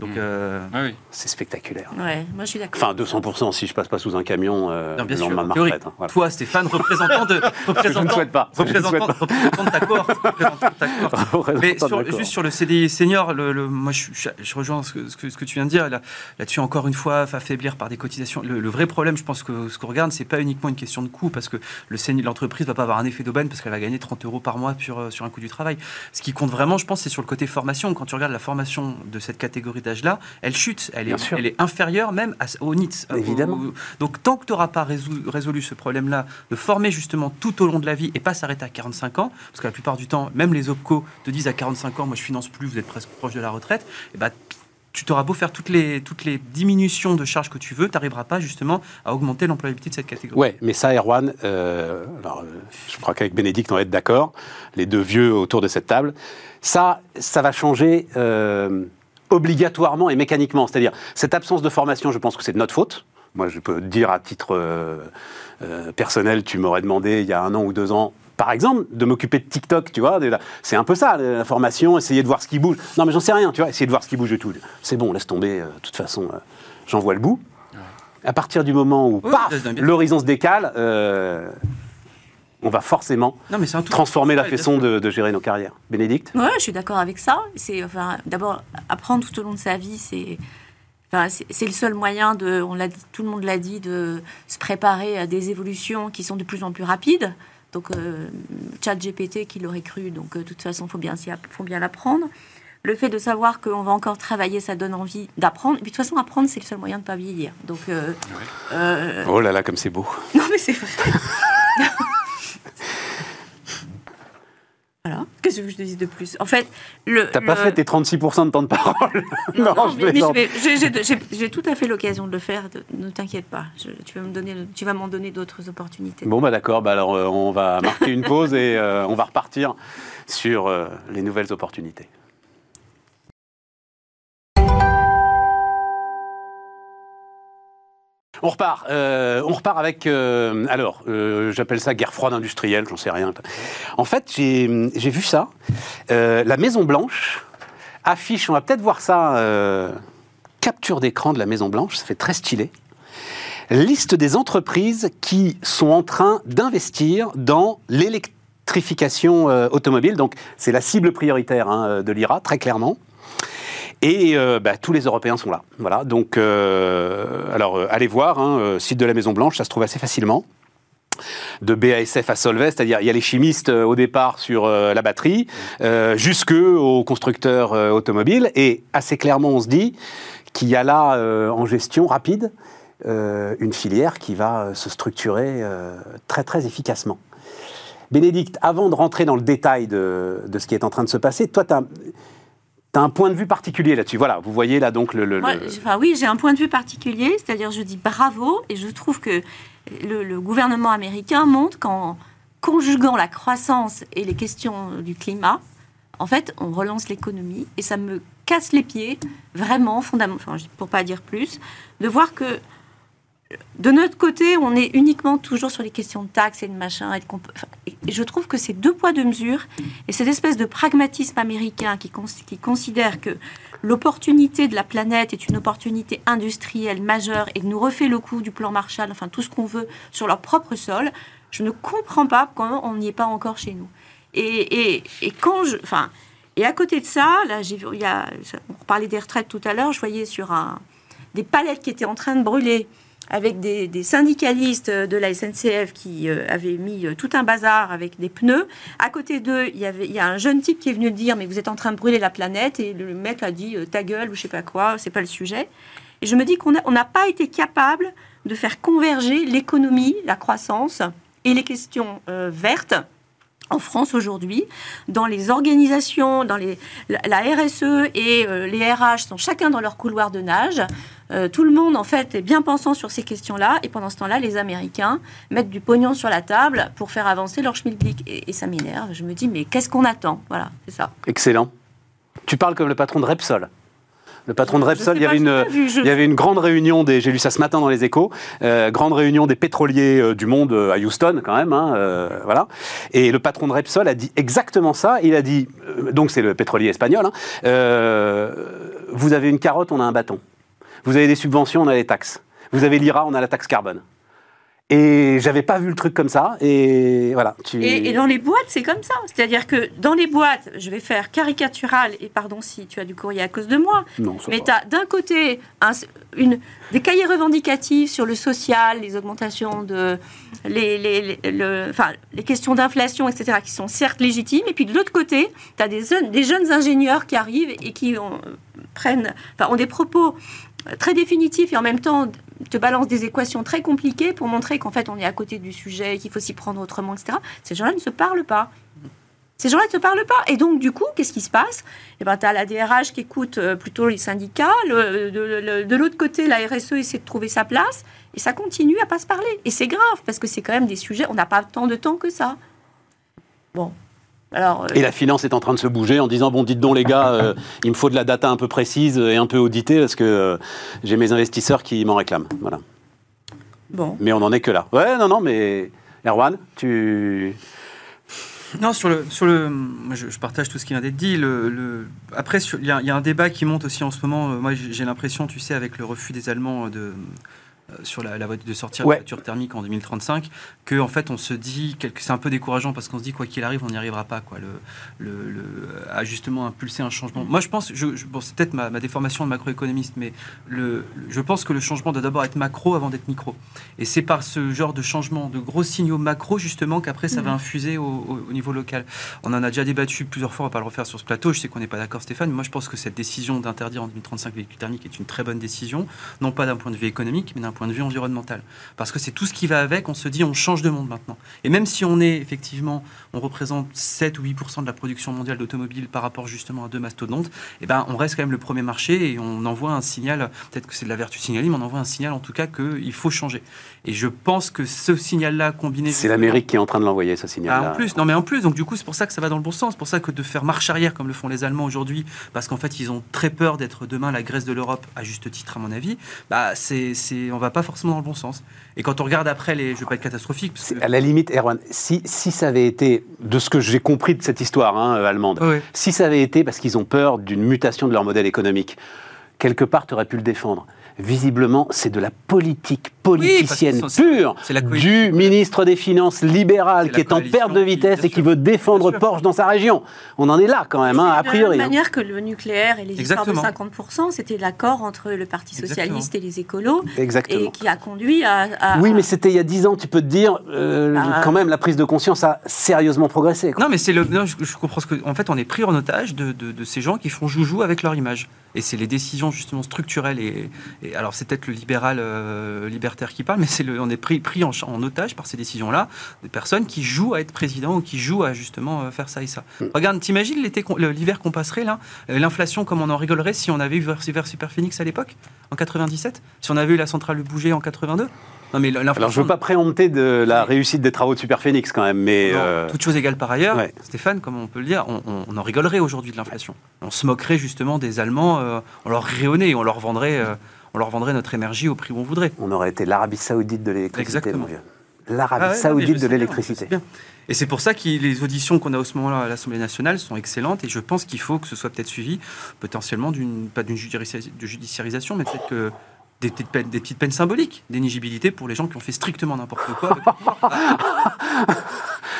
Donc, Mm. euh, Ah oui. C'est spectaculaire. Ouais, moi je suis d'accord. Enfin, 200% si je passe pas sous un camion euh, non, bien sûr, ma retraite. hein, voilà. Toi, Stéphane, représentant de, représentant, souhaite pas. Je ne souhaite représentant, pas. représentant de ta cohorte. représentant de ta cohorte. Mais sur- de juste sur le CDI senior, le, le- moi je, je- je rejoins ce que, ce, que, ce que tu viens de dire. Là- Là-dessus, encore une fois, affaiblir par des cotisations. Le, le vrai problème, je pense que ce qu'on regarde, c'est pas uniquement une question de coût, parce que l'entreprise va pas avoir un effet d'aubaine parce qu'elle va gagner 30 euros par mois sur, euh, sur un coût du travail. Ce qui compte vraiment, je pense, c'est sur le côté formation. Quand tu regardes la formation de cette catégorie d'âge-là, elle chute. Elle est, sûr. elle est inférieure même à- au NITS. au- Évidemment. au- donc, tant que tu n'auras pas résolu, résolu ce problème-là, de former justement tout au long de la vie et pas s'arrêter à 45 ans, parce que la plupart du temps, même les OPCO te disent à 45 ans, moi je finance plus, vous êtes presque proche de la retraite, et bah, tu t'auras beau faire toutes les, toutes les diminutions de charges que tu veux, tu n'arriveras pas justement à augmenter l'employabilité de cette catégorie. Ouais, mais ça, Erwan, euh, alors, euh, je crois qu'avec Bénédicte, on va être d'accord, les deux vieux autour de cette table, ça, ça va changer euh, obligatoirement et mécaniquement. C'est-à-dire, cette absence de formation, je pense que c'est de notre faute. Moi, je peux te dire à titre euh, euh, personnel, tu m'aurais demandé il y a un an ou deux ans, par exemple, de m'occuper de TikTok, tu vois. C'est un peu ça, la formation, essayer de voir ce qui bouge. Non, mais j'en sais rien, tu vois, essayer de voir ce qui bouge et tout. C'est bon, laisse tomber, euh, de toute façon, j'en vois le bout. À partir du moment où, Oui, paf, l'horizon se décale, on va forcément Non, mais c'est un tout. transformer la façon de, de gérer nos carrières. Bénédicte? Ouais, je suis d'accord avec ça. C'est enfin, d'abord apprendre tout au long de sa vie, c'est enfin, c'est c'est le seul moyen de, on l'a dit, tout le monde l'a dit, de se préparer à des évolutions qui sont de plus en plus rapides. Donc, euh, Chat GPT, qui l'aurait cru. Donc, euh, de toute façon, faut bien, faut bien l'apprendre. Le fait de savoir qu'on va encore travailler, ça donne envie d'apprendre. Et puis, de toute façon, apprendre, c'est le seul moyen de ne pas vieillir. Donc, euh, euh, Oh là là, comme c'est beau. non, mais c'est vrai. voilà. Qu'est-ce que je te dis de plus? En fait, le. T'as pas fait tes 36% de temps de parole Non, non, je mais- j'ai- tout à fait l'occasion de le faire. de- ne t'inquiète pas. Je- tu vas me donner, tu vas m'en donner d'autres opportunités. Bon, bah d'accord, bah alors euh, on va marquer une pause et euh, on va repartir sur euh, les nouvelles opportunités. On repart. euh, on repart avec. euh, alors, euh, j'appelle ça guerre froide industrielle, j'en sais rien. En fait, j'ai vu ça. La Maison Blanche affiche, on va peut-être voir ça, capture d'écran de la Maison Blanche, ça fait très stylé. Liste des entreprises qui sont en train d'investir dans l'électrification automobile. Donc, c'est la cible prioritaire hein, de l'IRA, très clairement. Et euh, bah, tous les Européens sont là. Voilà. Donc, euh, alors, euh, allez voir, hein, site de la Maison Blanche, ça se trouve assez facilement. De BASF à Solvay, c'est-à-dire il y a les chimistes au départ sur la batterie, euh, jusque aux constructeurs automobiles. Et assez clairement, on se dit qu'il y a là, en gestion rapide, une filière qui va se structurer très très efficacement. Bénédicte, avant de rentrer dans le détail de, de ce qui est en train de se passer, toi, tu as, un point de vue particulier là-dessus. Voilà, vous voyez là donc le... le- Moi, le- j'- enfin, oui, j'ai un point de vue particulier, c'est-à-dire je dis bravo et je trouve que le, le gouvernement américain montre qu'en conjuguant la croissance et les questions du climat, en fait, on relance l'économie et ça me casse les pieds, vraiment, fondamentalement, enfin, pour pas dire plus, de voir que de notre côté, on est uniquement toujours sur les questions de taxes et de machin. Et, je trouve que c'est deux poids, deux mesures. Et cette espèce de pragmatisme américain qui, cons- qui considère que l'opportunité de la planète est une opportunité industrielle majeure et nous refait le coup du plan Marshall, enfin tout ce qu'on veut sur leur propre sol, je ne comprends pas comment on n'y est pas encore chez nous. Et, quand je. Enfin, et à côté de ça, là, il on parlait des retraites tout à l'heure, je voyais sur des palettes qui étaient en train de brûler avec des, syndicalistes de la SNCF qui euh, avaient mis euh, tout un bazar avec des pneus. À côté d'eux, il y, avait, a un jeune type qui est venu dire Mais vous êtes en train de brûler la planète. Et le mec a dit euh, Ta gueule, ou je sais pas quoi, c'est pas le sujet. Et je me dis qu'on n'a pas été capable de faire converger l'économie, la croissance et les questions vertes en France aujourd'hui, dans les organisations, dans les, la, RSE et euh, les RH sont chacun dans leur couloir de nage. Euh, tout le monde, en fait, est bien pensant sur ces questions-là. Et pendant ce temps-là, les Américains mettent du pognon sur la table pour faire avancer leur schmilblick. Et, et ça m'énerve. Je me dis, mais qu'est-ce qu'on attend? Voilà, c'est ça. Excellent. Tu parles comme le patron de Repsol. Le patron de Repsol, il y avait une, pas vu, je- il y avait une grande réunion des, j'ai lu ça ce matin dans les Échos, euh, grande réunion des pétroliers euh, du monde euh, à Houston quand même, hein, euh, voilà. Et le patron de Repsol a dit exactement ça. Il a dit, donc c'est le pétrolier espagnol, hein, vous avez une carotte, on a un bâton. Vous avez des subventions, on a des taxes. Vous avez l'IRA, on a la taxe carbone. Et j'avais pas vu le truc comme ça. Et voilà. Tu... Et, et dans les boîtes, c'est comme ça. C'est-à-dire que dans les boîtes, je vais faire caricatural, et pardon si tu as du courrier à cause de moi, Non, mais tu as d'un côté un- une, des cahiers revendicatifs sur le social, les augmentations de. Les, les, les- le- enfin, les questions d'inflation, etc., qui sont certes légitimes, et puis de l'autre côté, tu as des, jeunes- des jeunes ingénieurs qui arrivent et qui ont, prennent, enfin, ont des propos très définitifs et en même temps te balancent des équations très compliquées pour montrer qu'en fait on est à côté du sujet, qu'il faut s'y prendre autrement, etc. Ces gens-là ne se parlent pas. Ces gens-là ne se parlent pas. Et donc, du coup, qu'est-ce qui se passe? Eh ben, Tu as la DRH qui écoute euh, plutôt les syndicats. de de l'autre côté, la RSE essaie de trouver sa place. Et ça continue à pas se parler. Et c'est grave, parce que c'est quand même des sujets, on n'a pas tant de temps que ça. Bon. Alors, euh, Et la finance est en train de se bouger en disant bon, dites donc les gars, euh, il me faut de la data un peu précise et un peu auditée parce que euh, j'ai mes investisseurs qui m'en réclament. Voilà. bon. Mais on n'en est que là. Ouais, non, non, mais Erwan, tu. Non, sur le, sur le, je, je partage tout ce qui vient d'être dit. Le, le- après, il y, a- il y a un débat qui monte aussi en ce moment. Moi, j'ai j'ai l'impression, tu sais, avec le refus des Allemands de, euh, sur la, la de sortir Ouais. la voiture thermique en 2035, que en fait, on se dit, c'est un peu décourageant parce qu'on se dit quoi qu'il arrive, on n'y arrivera pas. Quoi. Le, le, le- à justement impulser un changement. Moi, je pense, je, je- bon, c'est peut-être ma, ma déformation de macroéconomiste, mais le, je pense que le changement doit d'abord être macro avant d'être micro. Et c'est par ce genre de changement, de gros signaux macro, justement, qu'après, ça va Mhm. infuser au, au- au niveau local. On en a déjà débattu plusieurs fois, on va pas le refaire sur ce plateau. Je sais qu'on n'est pas d'accord, Stéphane, mais moi, je pense que cette décision d'interdire en 2035 les véhicules thermiques est une très bonne décision, non pas d'un point de vue économique, mais d'un point de vue environnemental. Parce que c'est tout ce qui va avec, on se dit on change de monde maintenant. Et même si on est effectivement, on représente 7 ou 8% de la production mondiale d'automobiles par rapport justement à deux mastodontes, eh ben, on reste quand même le premier marché et on envoie un signal, peut-être que c'est de la vertu signalée, mais on envoie un signal en tout cas qu'il faut changer. Et je pense que ce signal-là combiné... C'est l'Amérique qui est en train de l'envoyer, ce signal-là. Ah, en plus, non mais en plus, donc du coup c'est pour ça que ça va dans le bon sens, c'est pour ça que de faire marche arrière comme le font les Allemands aujourd'hui, parce qu'en fait ils ont très peur d'être demain la Grèce de l'Europe, à juste titre à mon avis, bah c'est, c'est, on va pas forcément dans le bon sens. Et quand on regarde après les, je vais pas être catastrophique, parce que... À la limite, Erwan, si, si ça avait été, de ce que j'ai compris de cette histoire hein, euh, allemande, si ça avait été parce qu'ils ont peur d'une mutation de leur modèle économique, quelque part, tu aurais pu le défendre. Visiblement, c'est de la politique politicienne pure c'est la du ministre des Finances libéral qui est en perte de vitesse et qui veut défendre. Porsche dans sa région. On en est là quand même, hein, a de priori. la hein. même manière que le nucléaire et les histoires de Exactement. 50%, c'était l'accord entre le Parti Exactement. socialiste et les écolos, Exactement. et qui a conduit à... à- Oui, mais c'était il y a 10 ans, tu peux te dire, euh, Ah. quand même, la prise de conscience a sérieusement progressé. quoi. Non, mais c'est le. non, je, je comprends ce que. En fait, on est pris en otage de, de- de ces gens qui font joujou avec leur image. Et c'est les décisions justement structurelles. Et, et alors, c'est peut-être le libéral euh, libertaire qui parle, mais c'est le. On est pris, pris en, otage par ces décisions-là, des personnes qui jouent à être président ou qui jouent à justement euh, faire ça et ça. Mm. Regarde, t'imagines l'été, l'hiver qu'on passerait là, euh, l'inflation, comme on en rigolerait si on avait eu vers, vers Super Phoenix à l'époque, en 97, si on avait eu la centrale bouger en 82. Non, mais. Alors, je veux pas préempter de la réussite des travaux de Super Phoenix quand même, mais. Non, euh, Toute chose égale par ailleurs, ouais. Stéphane, comme on peut le dire, on, en rigolerait aujourd'hui de l'inflation. On se moquerait justement des Allemands, euh, on leur nez, on leur vendrait, euh, on leur vendrait notre énergie au prix où on voudrait. On aurait été l'Arabie Saoudite de l'électricité, Exactement. mon vieux. L'Arabie Ah ouais, Saoudite de l'électricité. Et c'est pour ça que les auditions qu'on a au ce moment-là à l'Assemblée nationale sont excellentes et je pense qu'il faut que ce soit peut-être suivi potentiellement d'une, pas d'une judiciarisation, mais peut-être que des petites peines, des petites peines symboliques d'éligibilité pour les gens qui ont fait strictement n'importe quoi. avec.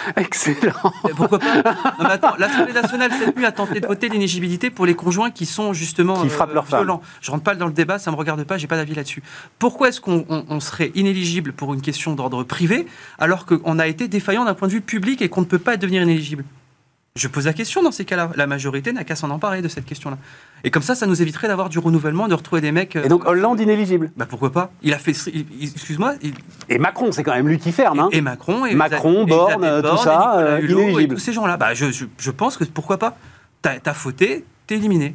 Excellent. Mais Pourquoi pas Non, mais attends, l'Assemblée nationale cette nuit a tenté de voter l'inéligibilité pour les conjoints qui sont justement euh, Qui frappent leurs femmes. violents. Je rentre pas dans le débat, ça me regarde pas, j'ai pas d'avis là-dessus. Pourquoi est-ce qu'on on- on serait inéligible pour une question d'ordre privé alors qu'on a été défaillant d'un point de vue public et qu'on ne peut pas devenir inéligible? Je pose la question dans ces cas-là. La majorité n'a qu'à s'en emparer de cette question-là. Et comme ça, ça nous éviterait d'avoir du renouvellement, de retrouver des mecs. euh, Et donc Hollande inéligible. bah pourquoi pas? Il a fait. Excuse-moi. il- Et Macron, c'est quand même lui qui ferme. Hein. et Macron, et Macron, et Borne, tout ça, et euh, Hulot, inéligible. et tous ces gens-là. Bah, je, je, je pense que pourquoi pas T'as as fauté, t'es éliminé.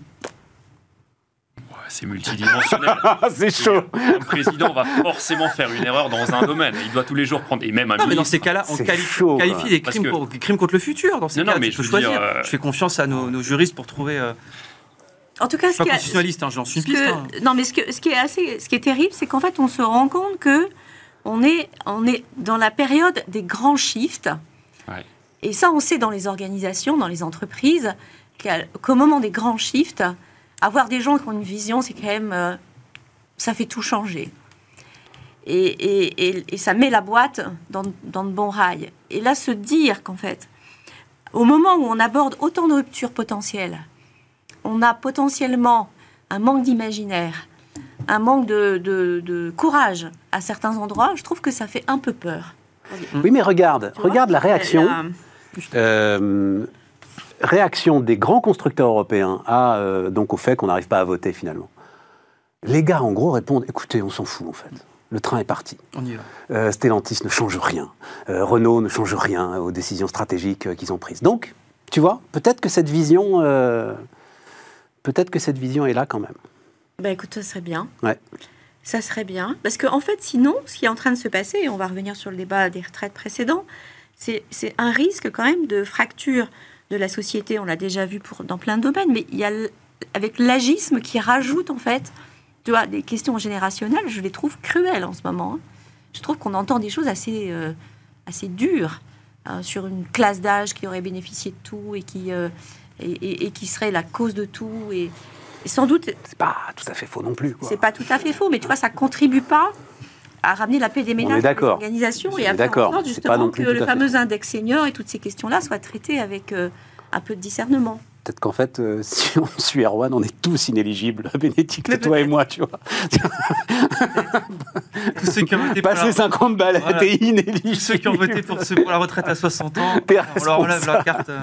Ouais, C'est multidimensionnel. Ah, c'est chaud. Un président va forcément faire une erreur dans un domaine. Il doit tous les jours prendre. Et même un Non, mais dans ces cas-là, on qualifie, chaud, des crimes, que- pour- des crimes contre le futur. Dans ces Non, non, cas, mais tu peux je veux choisir. dire, euh, Je fais confiance à nos, nos juristes pour trouver. euh, En tout cas, je ce suis qui pas a- constitutionnaliste, hein, j'en suis ce une piste. que- hein. non, mais ce, que- ce qui est assez, ce qui est terrible, c'est qu'en fait, on se rend compte que on est, on est dans la période des grands shifts. Ouais. Et ça, on sait dans les organisations, dans les entreprises, qu'au moment des grands shifts, avoir des gens qui ont une vision, c'est quand même, euh, ça fait tout changer. Et, et- et- et ça met la boîte dans, dans de bons rails. Et là, se dire qu'en fait, au moment où on aborde autant de ruptures potentielles, on a potentiellement un manque d'imaginaire, un manque de, de- de courage à certains endroits, je trouve que ça fait un peu peur. Oui, mais regarde, Tu regarde la réaction. Euh, euh, réaction des grands constructeurs européens à, euh, donc au fait qu'on n'arrive pas à voter finalement. Les gars, en gros, répondent écoutez, on s'en fout en fait. Le train est parti. On y va. Euh, Stellantis ne change rien. Euh, Renault ne change rien aux décisions stratégiques euh, qu'ils ont prises. Donc, tu vois, peut-être que cette vision, euh, peut-être que cette vision est là quand même. Bah écoute, ça serait bien. Ouais. Ça serait bien. Parce qu'en en fait, sinon, ce qui est en train de se passer, et on va revenir sur le débat des retraites précédents, c'est un risque quand même de fracture de la société. On l'a déjà vu pour, dans plein de domaines, mais il y a avec l'agisme qui rajoute en fait, tu vois, des questions générationnelles, je les trouve cruelles en ce moment. hein. Je trouve qu'on entend des choses assez, euh, assez dures hein, sur une classe d'âge qui aurait bénéficié de tout et qui, euh, et, et- et qui serait la cause de tout. Et, et sans doute, C'est pas tout à fait faux non plus. c'est pas tout à fait faux, mais tu vois, ça contribue pas à ramener la paix des ménages dans les organisations On et est à faire d'accord. en sorte C'est pas non justement plus que le fait fameux index senior et toutes ces questions-là soient traitées avec euh, un peu de discernement. Peut-être qu'en fait, euh, si on suit Erwan, on est tous inéligibles. Bénédicte, toi et moi, tu vois. Tous ceux qui ont voté pour la, Passer 50 balles, Voilà. t'es inéligible. tous ceux qui ont voté pour, ce- pour la retraite à 60 ans, on leur enlève leur carte. euh.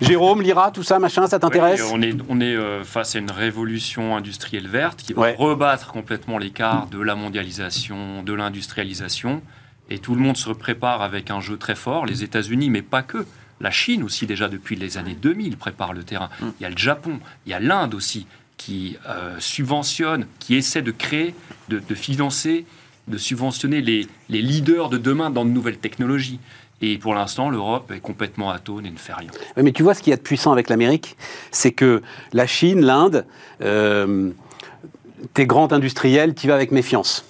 Jérôme, l'IRA, tout ça, machin, ça t'intéresse Oui, on est, on est euh, face à une révolution industrielle verte qui va Ouais. rebattre complètement l'écart de la mondialisation, de l'industrialisation. Et tout le monde se prépare avec un jeu très fort. Les États-Unis, mais pas que. La Chine aussi, déjà depuis les années 2000, prépare le terrain. Il y a le Japon, il y a l'Inde aussi, qui euh, subventionne, qui essaie de créer, de, de financer, de subventionner les, les leaders de demain dans de nouvelles technologies. Et pour l'instant, l'Europe est complètement atone et ne fait rien. Mais tu vois, ce qu'il y a de puissant avec l'Amérique, c'est que la Chine, l'Inde, euh, t'es grand industriel, tu vas avec méfiance.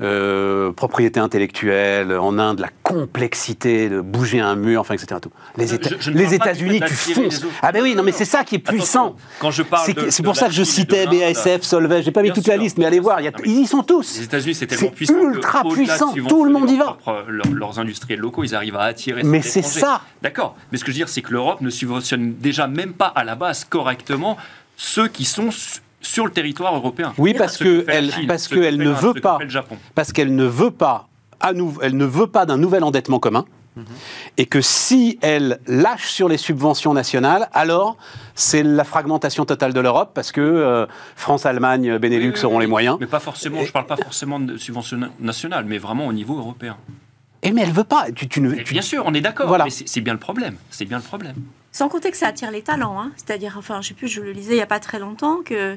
Euh, propriété intellectuelle, en Inde, la complexité de bouger un mur, enfin, etc. Tout. Les, Je- Éta- je- je ne les États-Unis, tu fonces. les. Ah ben oui, non, mais c'est ça qui est puissant. C'est pour ça que je citais BASF, Solvay, j'ai pas mis toute la liste, mais allez voir, sûr. il y a- Non, mais ils y sont Les tous. États-Unis, c'est tellement puissant ultra puissant, tout le monde y va. leurs propres- leurs, leurs industriels locaux, ils arrivent à attirer. Mais c'est ça. D'accord. Mais ce que je veux dire, c'est que l'Europe ne subventionne déjà même pas à la base correctement ceux qui sont sur le territoire européen. Oui, parce Ce que parce ce que qu'elle ne veut pas. parce qu'elle ne veut pas à elle ne veut pas d'un nouvel endettement commun. Et que si elle lâche sur les subventions nationales, alors c'est la fragmentation totale de l'Europe, parce que euh, France, Allemagne, Benelux Oui, oui, auront oui. les moyens. Mais pas forcément, je ne parle pas forcément de subvention nationale, mais vraiment au niveau européen. Et mais elle veut pas. Tu, tu ne- tu- bien sûr, on est d'accord, Voilà. mais c'est bien le problème. C'est bien le problème. Sans compter que ça attire les talents. hein. C'est-à-dire, enfin, je sais plus, je le lisais il n'y a pas très longtemps, que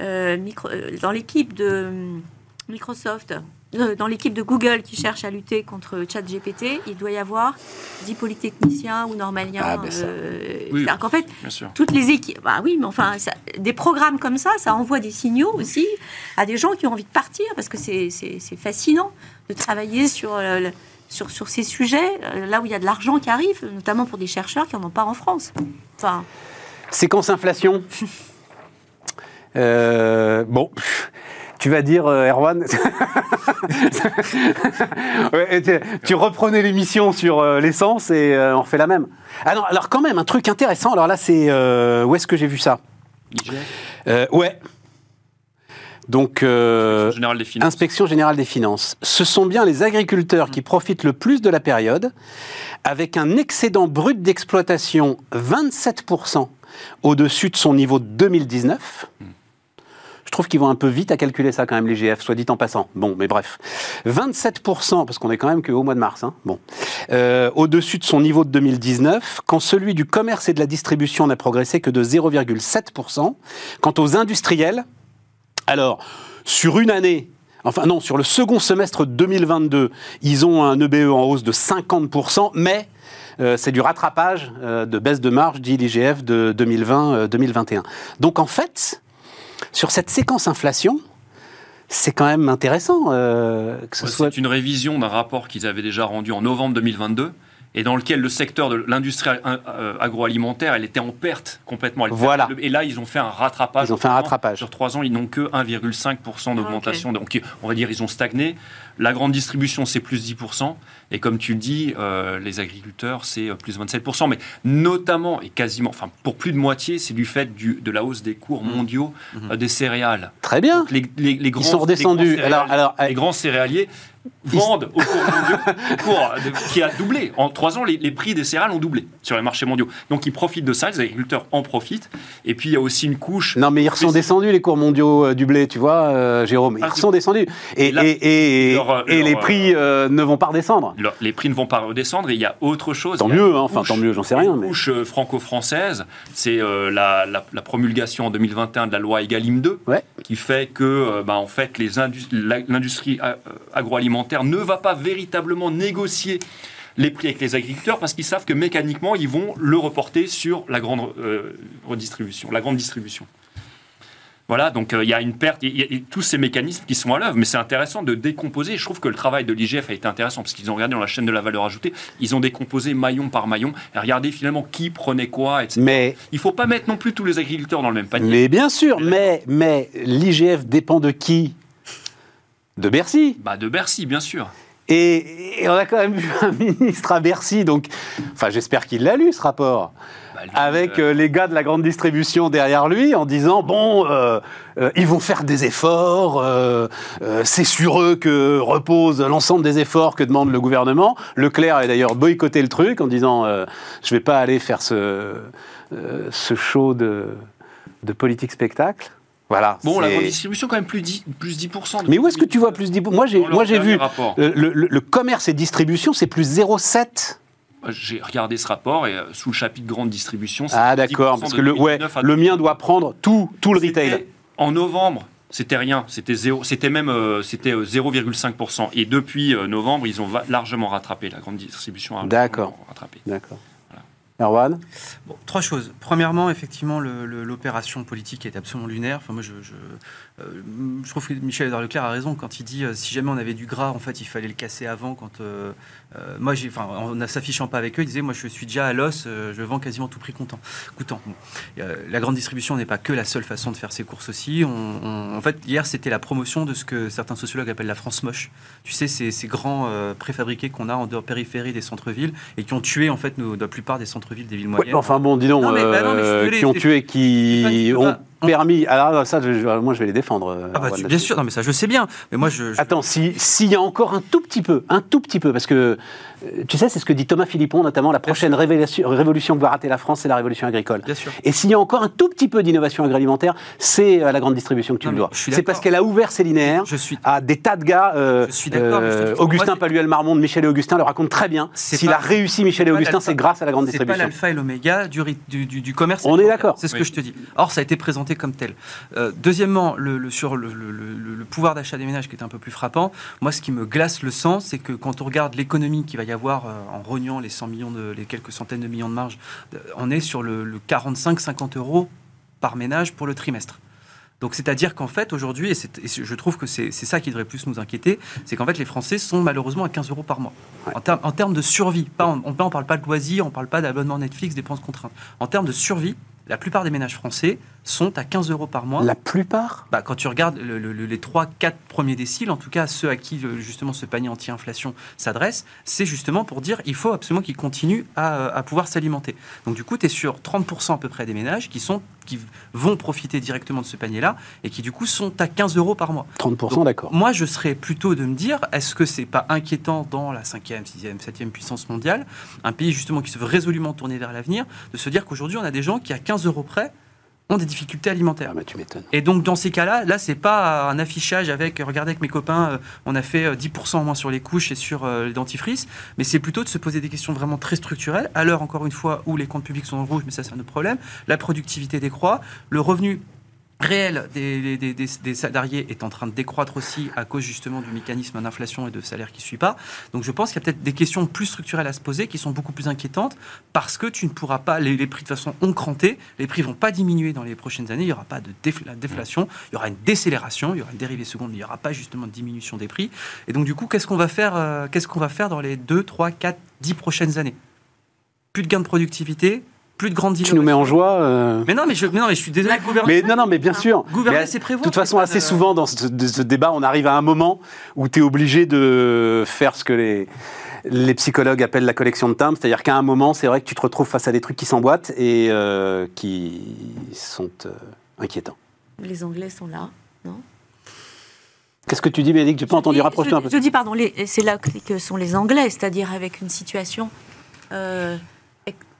euh, micro- euh, dans l'équipe de hum, Microsoft, euh, dans l'équipe de Google qui cherche à lutter contre ChatGPT, il doit y avoir 10 polytechniciens ou normaliens. Ah, ben euh, Oui. qu'en fait, toutes les équipes. Bah oui, mais enfin, ça- des programmes comme ça, ça envoie des signaux aussi à des gens qui ont envie de partir parce que c'est fascinant de travailler sur, le- sur, sur ces sujets, euh, là où il y a de l'argent qui arrive, notamment pour des chercheurs qui n'en ont pas en France. Enfin, Séquence inflation. Euh, bon, tu vas dire, euh, Erwan. Ouais, tu, tu reprenais l'émission sur euh, l'essence et euh, on refait la même. Ah non, alors quand même, un truc intéressant. Alors là, c'est. euh, où est-ce que j'ai vu ça? Euh, Ouais. Donc. euh, des. Inspection générale des finances. Ce sont bien les agriculteurs qui profitent le plus de la période, avec un excédent brut d'exploitation 27% au-dessus de son niveau de 2019. Je trouve qu'ils vont un peu vite à calculer ça quand même, les GF, soit dit en passant. Bon, mais bref. 27%, parce qu'on est quand même qu'au mois de mars, hein. bon. Euh, au-dessus de son niveau de 2019, quand celui du commerce et de la distribution n'a progressé que de 0,7%. Quant aux industriels, alors, sur une année, enfin non, sur le second semestre 2022, ils ont un EBE en hausse de 50%, mais euh, c'est du rattrapage euh, de baisse de marge, dit l'IGF, de 2020-2021. Donc en fait, sur cette séquence inflation, c'est quand même intéressant euh, que ce Ouais, soit... C'est une révision d'un rapport qu'ils avaient déjà rendu en novembre 2022 et dans lequel le secteur de l'industrie euh, agroalimentaire, elle était en perte complètement. Elle Voilà. Et là, ils ont fait un rattrapage. Ils ont fait un rattrapage. Sur trois ans, ils n'ont que 1,5% d'augmentation. Donc, on va dire, ils ont stagné. La grande distribution, c'est plus 10%. Et comme tu le dis, euh, les agriculteurs, c'est euh, plus 27%. Mais notamment, et quasiment, enfin, pour plus de moitié, c'est du fait du, de la hausse des cours Mmh. mondiaux euh, des céréales. Très bien. Donc, les, les- les grands, Ils sont redescendus. les grands Alors, alors, les grands céréaliers vendent au cours de- qui a doublé. En trois ans, les, les prix des céréales ont doublé sur les marchés mondiaux. Donc ils profitent de ça, les agriculteurs en profitent. Et puis il y a aussi une couche. Non, mais ils sont descendus, les cours mondiaux euh, du blé, tu vois, euh, Jérôme. Ils Ah, sont descendus. Et, Et là, et, et, leur, et leur, les prix euh, ne vont pas redescendre. leur- les prix ne vont pas redescendre et il y a autre chose. Tant mieux, hein, enfin, tant mieux, j'en sais rien, Une mais- couche franco-française, c'est la, la- la promulgation en 2021 de la loi Egalim 2, Ouais. qui fait que bah, en fait, l'industrie euh, ne va pas véritablement négocier les prix avec les agriculteurs parce qu'ils savent que mécaniquement, ils vont le reporter sur la grande euh, redistribution, la grande distribution. Voilà, donc euh, il y a une perte, il y a- il y a tous ces mécanismes qui sont à l'œuvre, mais c'est intéressant de décomposer. Je trouve que le travail de l'IGF a été intéressant parce qu'ils ont regardé dans la chaîne de la valeur ajoutée, ils ont décomposé maillon par maillon et regardé finalement qui prenait quoi, etc. Mais, Il faut pas mettre non plus tous les agriculteurs dans le même panier. mais bien sûr, mais, mais l'IGF dépend de qui? De Bercy. Bah de Bercy, bien sûr. Et, et on a quand même vu un ministre à Bercy, donc, enfin, j'espère qu'il l'a lu ce rapport. Bah, lui, avec euh, euh, les gars de la grande distribution derrière lui en disant bon, euh, euh, ils vont faire des efforts, euh, euh, c'est sur eux que repose l'ensemble des efforts que demande le gouvernement. Leclerc a d'ailleurs boycotté le truc en disant euh, je vais pas aller faire ce, euh, ce show de, de politique spectacle. Voilà. Bon, la grande distribution, quand même, plus 10%. plus 10% Mais où est-ce que tu vois plus 10 Moi j'ai moi j'ai vu le, le- le commerce et distribution c'est plus 0,7. Moi, J'ai regardé ce rapport et euh, sous le chapitre grande distribution, c'est Ah 10% d'accord parce que le ouais 2019 à le mien doit prendre tout tout le retail. En novembre, c'était rien, c'était zéro, c'était même euh, c'était euh, 0,5%. Et depuis euh, novembre, ils ont largement rattrapé la grande distribution. a largement D'accord. rattrapé. D'accord. Erwan Bon, trois choses. Premièrement, effectivement, l'opération politique est absolument lunaire. Enfin, moi, je, je trouve que Michel Leclerc a raison quand il dit euh, si jamais on avait du gras, en fait, il fallait le casser avant. Quand euh, euh, moi, j'ai, enfin, en ne s'affichant pas avec eux, il disait moi, je suis déjà à l'os, euh, je vends quasiment tout prix content, coûtant. Bon. Euh, la grande distribution n'est pas que la seule façon de faire ses courses aussi. On- on- en fait, hier, c'était la promotion de ce que certains sociologues appellent la France moche. Tu sais, ces, ces grands euh, préfabriqués qu'on a en dehors périphérie des centres-villes et qui ont tué en fait nos- la plupart des centres-villes des villes Ouais, moyennes. enfin bon, dis donc, Non, mais- bah non, mais euh, qui ont tué, qui ont permis. Alors ça, je- je- moi, je vais les défendre. euh, Ah bah, tu- bien sûr, non mais ça je sais bien, mais moi je... je- Attends, si- s'il y a encore un tout petit peu, un tout petit peu, parce que tu sais, c'est ce que dit Thomas Philippon, notamment, la prochaine révélation- révolution que va rater la France, c'est la révolution agricole. Bien sûr. Et s'il y a encore un tout petit peu d'innovation agroalimentaire, c'est à la grande distribution que tu Non, le dois. C'est parce qu'elle a ouvert ses linéaires Je suis... à des tas de gars. euh, Je suis d'accord, Augustin Paluel-Marmont, Michel et Augustin le racontent très bien. S'il a réussi Michel et Augustin, c'est grâce à la grande C'est pas distribution. l'alpha et l'oméga du, ri- du, du- du commerce. On est d'accord. C'est ce Oui. que je te dis. Or, ça a été présenté comme tel. Euh, deuxièmement, le, le- sur le, le- pouvoir d'achat des ménages qui est un peu plus frappant, moi, ce qui me glace le sang, c'est que quand on regarde l'économie qu'il va y avoir euh, en rognant les 100 millions, de, les quelques centaines de millions de marge, on est sur le, le 45-50 euros par ménage pour le trimestre. Donc, c'est-à-dire qu'en fait, aujourd'hui, et, et je trouve que c'est ça qui devrait plus nous inquiéter, c'est qu'en fait, les Français sont malheureusement à 15 euros par mois. En, termes- en termes de survie, pas en- on ne parle pas de loisirs, on ne parle pas d'abonnement Netflix, dépenses contraintes. En termes de survie, la plupart des ménages français sont à 15 euros par mois. La plupart? Bah, quand tu regardes le- le- le- les 3-4 premiers déciles, en tout cas ceux à qui le- justement ce panier anti-inflation s'adresse, c'est justement pour dire il faut absolument qu'ils continuent à, à pouvoir s'alimenter. Donc du coup, tu es sur 30% à peu près des ménages qui, sont, qui vont profiter directement de ce panier-là et qui du coup sont à 15 euros par mois. 30%, d'accord. Moi, je serais plutôt de me dire, est-ce que c'est pas inquiétant dans la 5e, 6e, 7e puissance mondiale, un pays justement qui se veut résolument tourner vers l'avenir, de se dire qu'aujourd'hui, on a des gens qui, à 15 euros près, ont des difficultés alimentaires. Ah, bah, tu m'étonnes. Et donc, dans ces cas-là, là, c'est pas un affichage avec, regardez avec mes copains, euh, on a fait euh, 10% en moins sur les couches et sur euh, les dentifrices, mais c'est plutôt de se poser des questions vraiment très structurelles, à l'heure, encore une fois, où les comptes publics sont en rouge, mais ça, c'est un autre problème, la productivité décroît, le revenu réel des, des- des- salariés est en train de décroître aussi à cause justement du mécanisme d'inflation et de salaire qui ne suit pas. Donc je pense qu'il y a peut-être des questions plus structurelles à se poser qui sont beaucoup plus inquiétantes parce que tu ne pourras pas, les, prix de façon ont cranté, les prix vont pas diminuer dans les prochaines années, il n'y aura pas de défla- déflation, il y aura une décélération, il y aura une dérivée seconde, mais il n'y aura pas justement de diminution des prix. Et donc du coup, qu'est-ce qu'on va euh, qu'est-ce qu'on va faire dans les 2, 3, 4, 10 prochaines années? Plus de gains de productivité, plus de grandes Tu nous mets en joie euh, Mais non, mais je, mais non, mais je suis désolé. Mais non, non, mais bien sûr. Gouverner, c'est prévoir. De toute façon, assez souvent dans ce, de- ce débat, on arrive à un moment où tu es obligé de faire ce que les, les psychologues appellent la collection de timbres. C'est-à-dire qu'à un moment, c'est vrai que tu te retrouves face à des trucs qui s'emboîtent et euh, qui sont euh, inquiétants. Les Anglais sont là. Qu'est-ce que tu dis, Bénédicte? J'ai pas Je entendu. Rapproche-toi un je, peu. je dis, pardon, c'est là que, que sont les Anglais, c'est-à-dire avec une situation euh,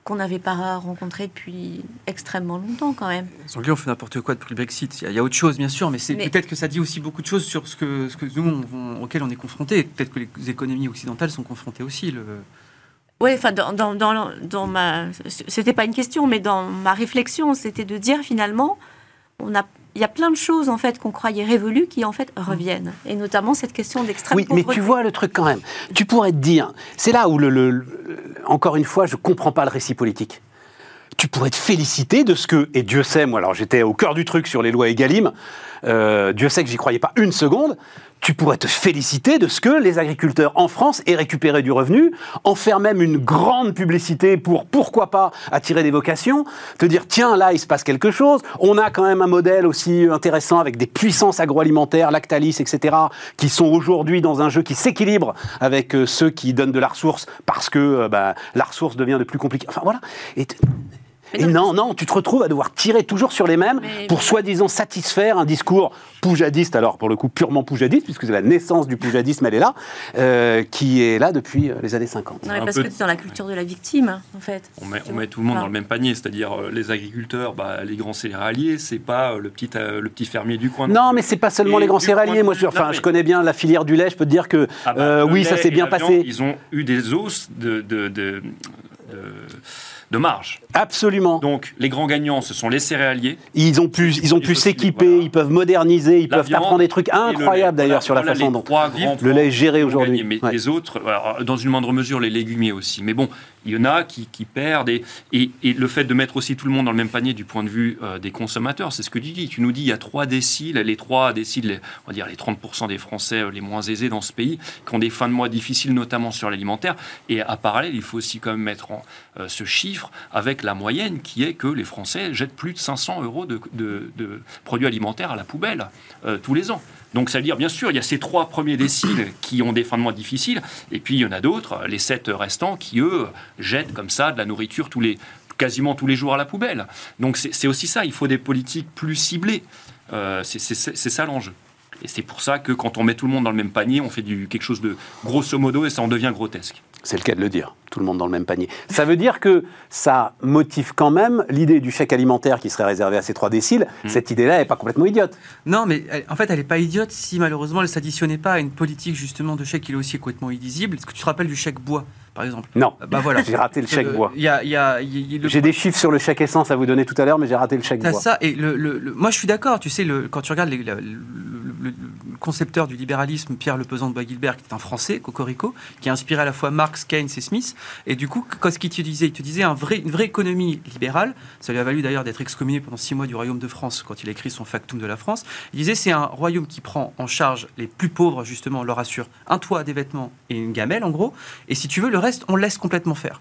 qu'on n'avait pas rencontrée depuis extrêmement longtemps quand même. Les Anglais ont fait n'importe quoi depuis le Brexit. Il y a- il y, a autre chose, bien sûr, mais c'est Mais- peut-être que ça dit aussi beaucoup de choses sur ce que, ce que nous, on, on- auquel on est confrontés. Peut-être que les économies occidentales sont confrontées aussi. Le... Oui, enfin, dans, dans, dans, dans ma. C'était pas une question, mais dans ma réflexion, c'était de dire finalement, on a. Il y a plein de choses en fait qu'on croyait révolues qui en fait reviennent, et notamment cette question d'extrême Oui, mais pauvreté. tu vois le truc quand même. Tu pourrais te dire, c'est là où, le, le- le- encore une fois, je comprends pas le récit politique. Tu pourrais te féliciter de ce que, et Dieu sait, moi, alors j'étais au cœur du truc sur les lois Egalim, euh, Dieu sait que j'y croyais pas une seconde, tu pourrais te féliciter de ce que les agriculteurs en France aient récupéré du revenu, en faire même une grande publicité pour, pourquoi pas, attirer des vocations, te dire, tiens, là, il se passe quelque chose, on a quand même un modèle aussi intéressant avec des puissances agroalimentaires, Lactalis, etc., qui sont aujourd'hui dans un jeu qui s'équilibre avec euh, ceux qui donnent de la ressource parce que euh, bah, la ressource devient de plus compliquée. Enfin, voilà. Et non, non, non, tu te retrouves à devoir tirer toujours sur les mêmes Mais- pour soi-disant satisfaire un discours poujadiste, alors pour le coup purement poujadiste, puisque c'est la naissance du poujadisme, elle est là, euh, qui est là depuis euh, les années 50. Non, mais un parce peu que c'est dans la culture de la victime, en fait. On met, on tout le monde Enfin, dans le même panier, c'est-à-dire euh, les agriculteurs, bah, les grands céréaliers, c'est pas euh, le petit, euh, le petit fermier du coin. Non, mais c'est pas seulement Et les grands céréaliers. Moi, je, enfin, non, mais- je connais bien la filière du lait. Je peux te dire que Ah bah, euh, oui, ça s'est bien passé. viande, ils ont eu des os de, de, de, de, de marge. Absolument. Donc les grands gagnants, ce sont les céréaliers. Ils ont pu, ils ont pu s'équiper, voilà. ils peuvent moderniser, ils La peuvent apprendre des trucs incroyables d'ailleurs sur la voilà façon dont le lait est géré aujourd'hui. Mais Ouais. les autres, alors, dans une moindre mesure, les légumiers aussi. Mais bon, il y en a qui, perdent. Et, le fait de mettre aussi tout le monde dans le même panier du point de vue euh, des consommateurs, c'est ce que tu dis. Tu nous dis il y a trois déciles, les trois déciles, les- on va dire les 30% des Français euh, les moins aisés dans ce pays, qui ont des fins de mois difficiles, notamment sur l'alimentaire. Et à parallèle, il faut aussi quand même mettre en, euh, ce chiffre avec la moyenne qui est que les Français jettent plus de 500 euros de, produits alimentaires à la poubelle tous les ans. Donc ça veut dire, bien sûr, il y a ces trois premiers déciles qui ont des fins de mois difficiles, et puis il y en a d'autres, les sept restants, qui eux jettent comme ça de la nourriture tous les, quasiment tous les jours à la poubelle. Donc c'est aussi ça, il faut des politiques plus ciblées. Euh, c'est ça l'enjeu. Et c'est pour ça que quand on met tout le monde dans le même panier, on fait du, quelque chose de grosso modo et ça en devient grotesque. C'est le cas de le dire, tout le monde dans le même panier. Ça veut dire que ça motive quand même l'idée du chèque alimentaire qui serait réservé à ces trois déciles. Mm. Cette idée-là n'est pas complètement idiote. Non, mais elle- en fait, elle n'est pas idiote si malheureusement elle s'additionnait pas à une politique justement de chèque qui est aussi complètement illisible. Est-ce que tu te rappelles du chèque bois, par exemple Non, Bah voilà. j'ai raté le chèque Euh, bois. Le- J'ai des chiffres sur le chèque essence à vous donner tout à l'heure, mais j'ai raté le chèque bois. ça, et le, le- le- moi je suis d'accord, tu sais, le, quand tu regardes les- le, le- le- le concepteur du libéralisme, Pierre Lepesant de Bois-Guilbert, qui est un Français, Cocorico, qui a inspiré à la fois Marx, Keynes et Smith, et du coup, qu'est-ce qu'il te disait? Il te disait un vrai, une vraie économie libérale, ça lui a valu d'ailleurs d'être excommunié pendant six mois du Royaume de France quand il a écrit son Factum de la France. Il disait c'est un royaume qui prend en charge les plus pauvres, justement, leur assure un toit, des vêtements et une gamelle en gros, et si tu veux, le on laisse complètement faire.